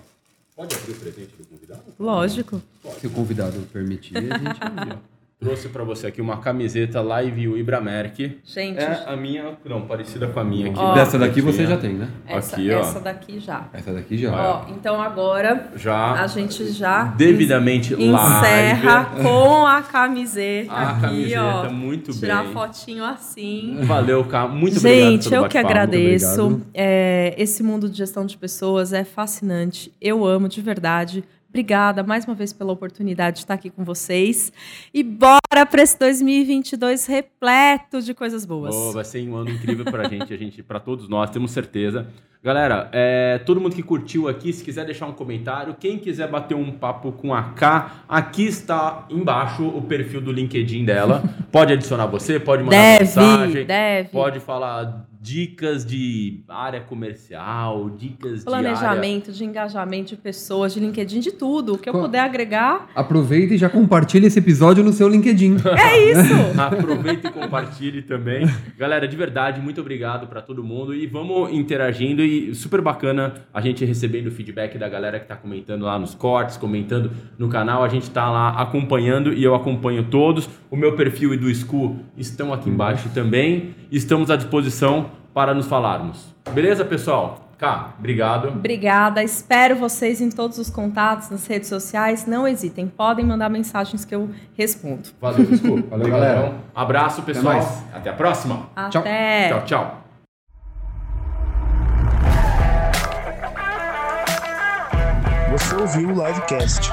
Pode abrir o presente do convidado? Lógico. Pode. Se o convidado permitir, a gente abre. Trouxe para você aqui uma camiseta Live U Ibramerc. Gente. É a minha, não, parecida com a minha aqui. Ó, Dessa daqui você já tem, né? Essa, aqui, ó. Essa daqui já. Essa daqui já. Ó, então agora já a gente já devidamente encerra live. com a camiseta a aqui, camiseta, ó. muito bem. Tirar fotinho assim. Valeu, cara. Muito gente, obrigado Gente, eu que agradeço. É, esse mundo de gestão de pessoas é fascinante. Eu amo de verdade. Obrigada mais uma vez pela oportunidade de estar aqui com vocês. E bora para esse 2022 repleto de coisas boas. Oh, vai ser um ano incrível para a gente, para todos nós, temos certeza. Galera, é, todo mundo que curtiu aqui, se quiser deixar um comentário, quem quiser bater um papo com a K, aqui está embaixo o perfil do LinkedIn dela. Pode adicionar você, pode mandar deve, mensagem, deve. pode falar dicas de área comercial, dicas planejamento, de, área... de engajamento de pessoas, de LinkedIn, de tudo. O que eu puder agregar. Aproveita e já compartilhe esse episódio no seu LinkedIn. É isso! Aproveita e compartilhe também. Galera, de verdade, muito obrigado para todo mundo e vamos interagindo e super bacana a gente recebendo o feedback da galera que está comentando lá nos cortes, comentando no canal. A gente está lá acompanhando e eu acompanho todos. O meu perfil e do School estão aqui embaixo também. Estamos à disposição para nos falarmos. Beleza, pessoal? Cá, obrigado. Obrigada. Espero vocês em todos os contatos, nas redes sociais. Não hesitem, podem mandar mensagens que eu respondo. Valeu, desculpa. Valeu, galera. Abraço, pessoal. Até, Até a próxima. Até. Tchau, tchau. Você ouviu o Livecast.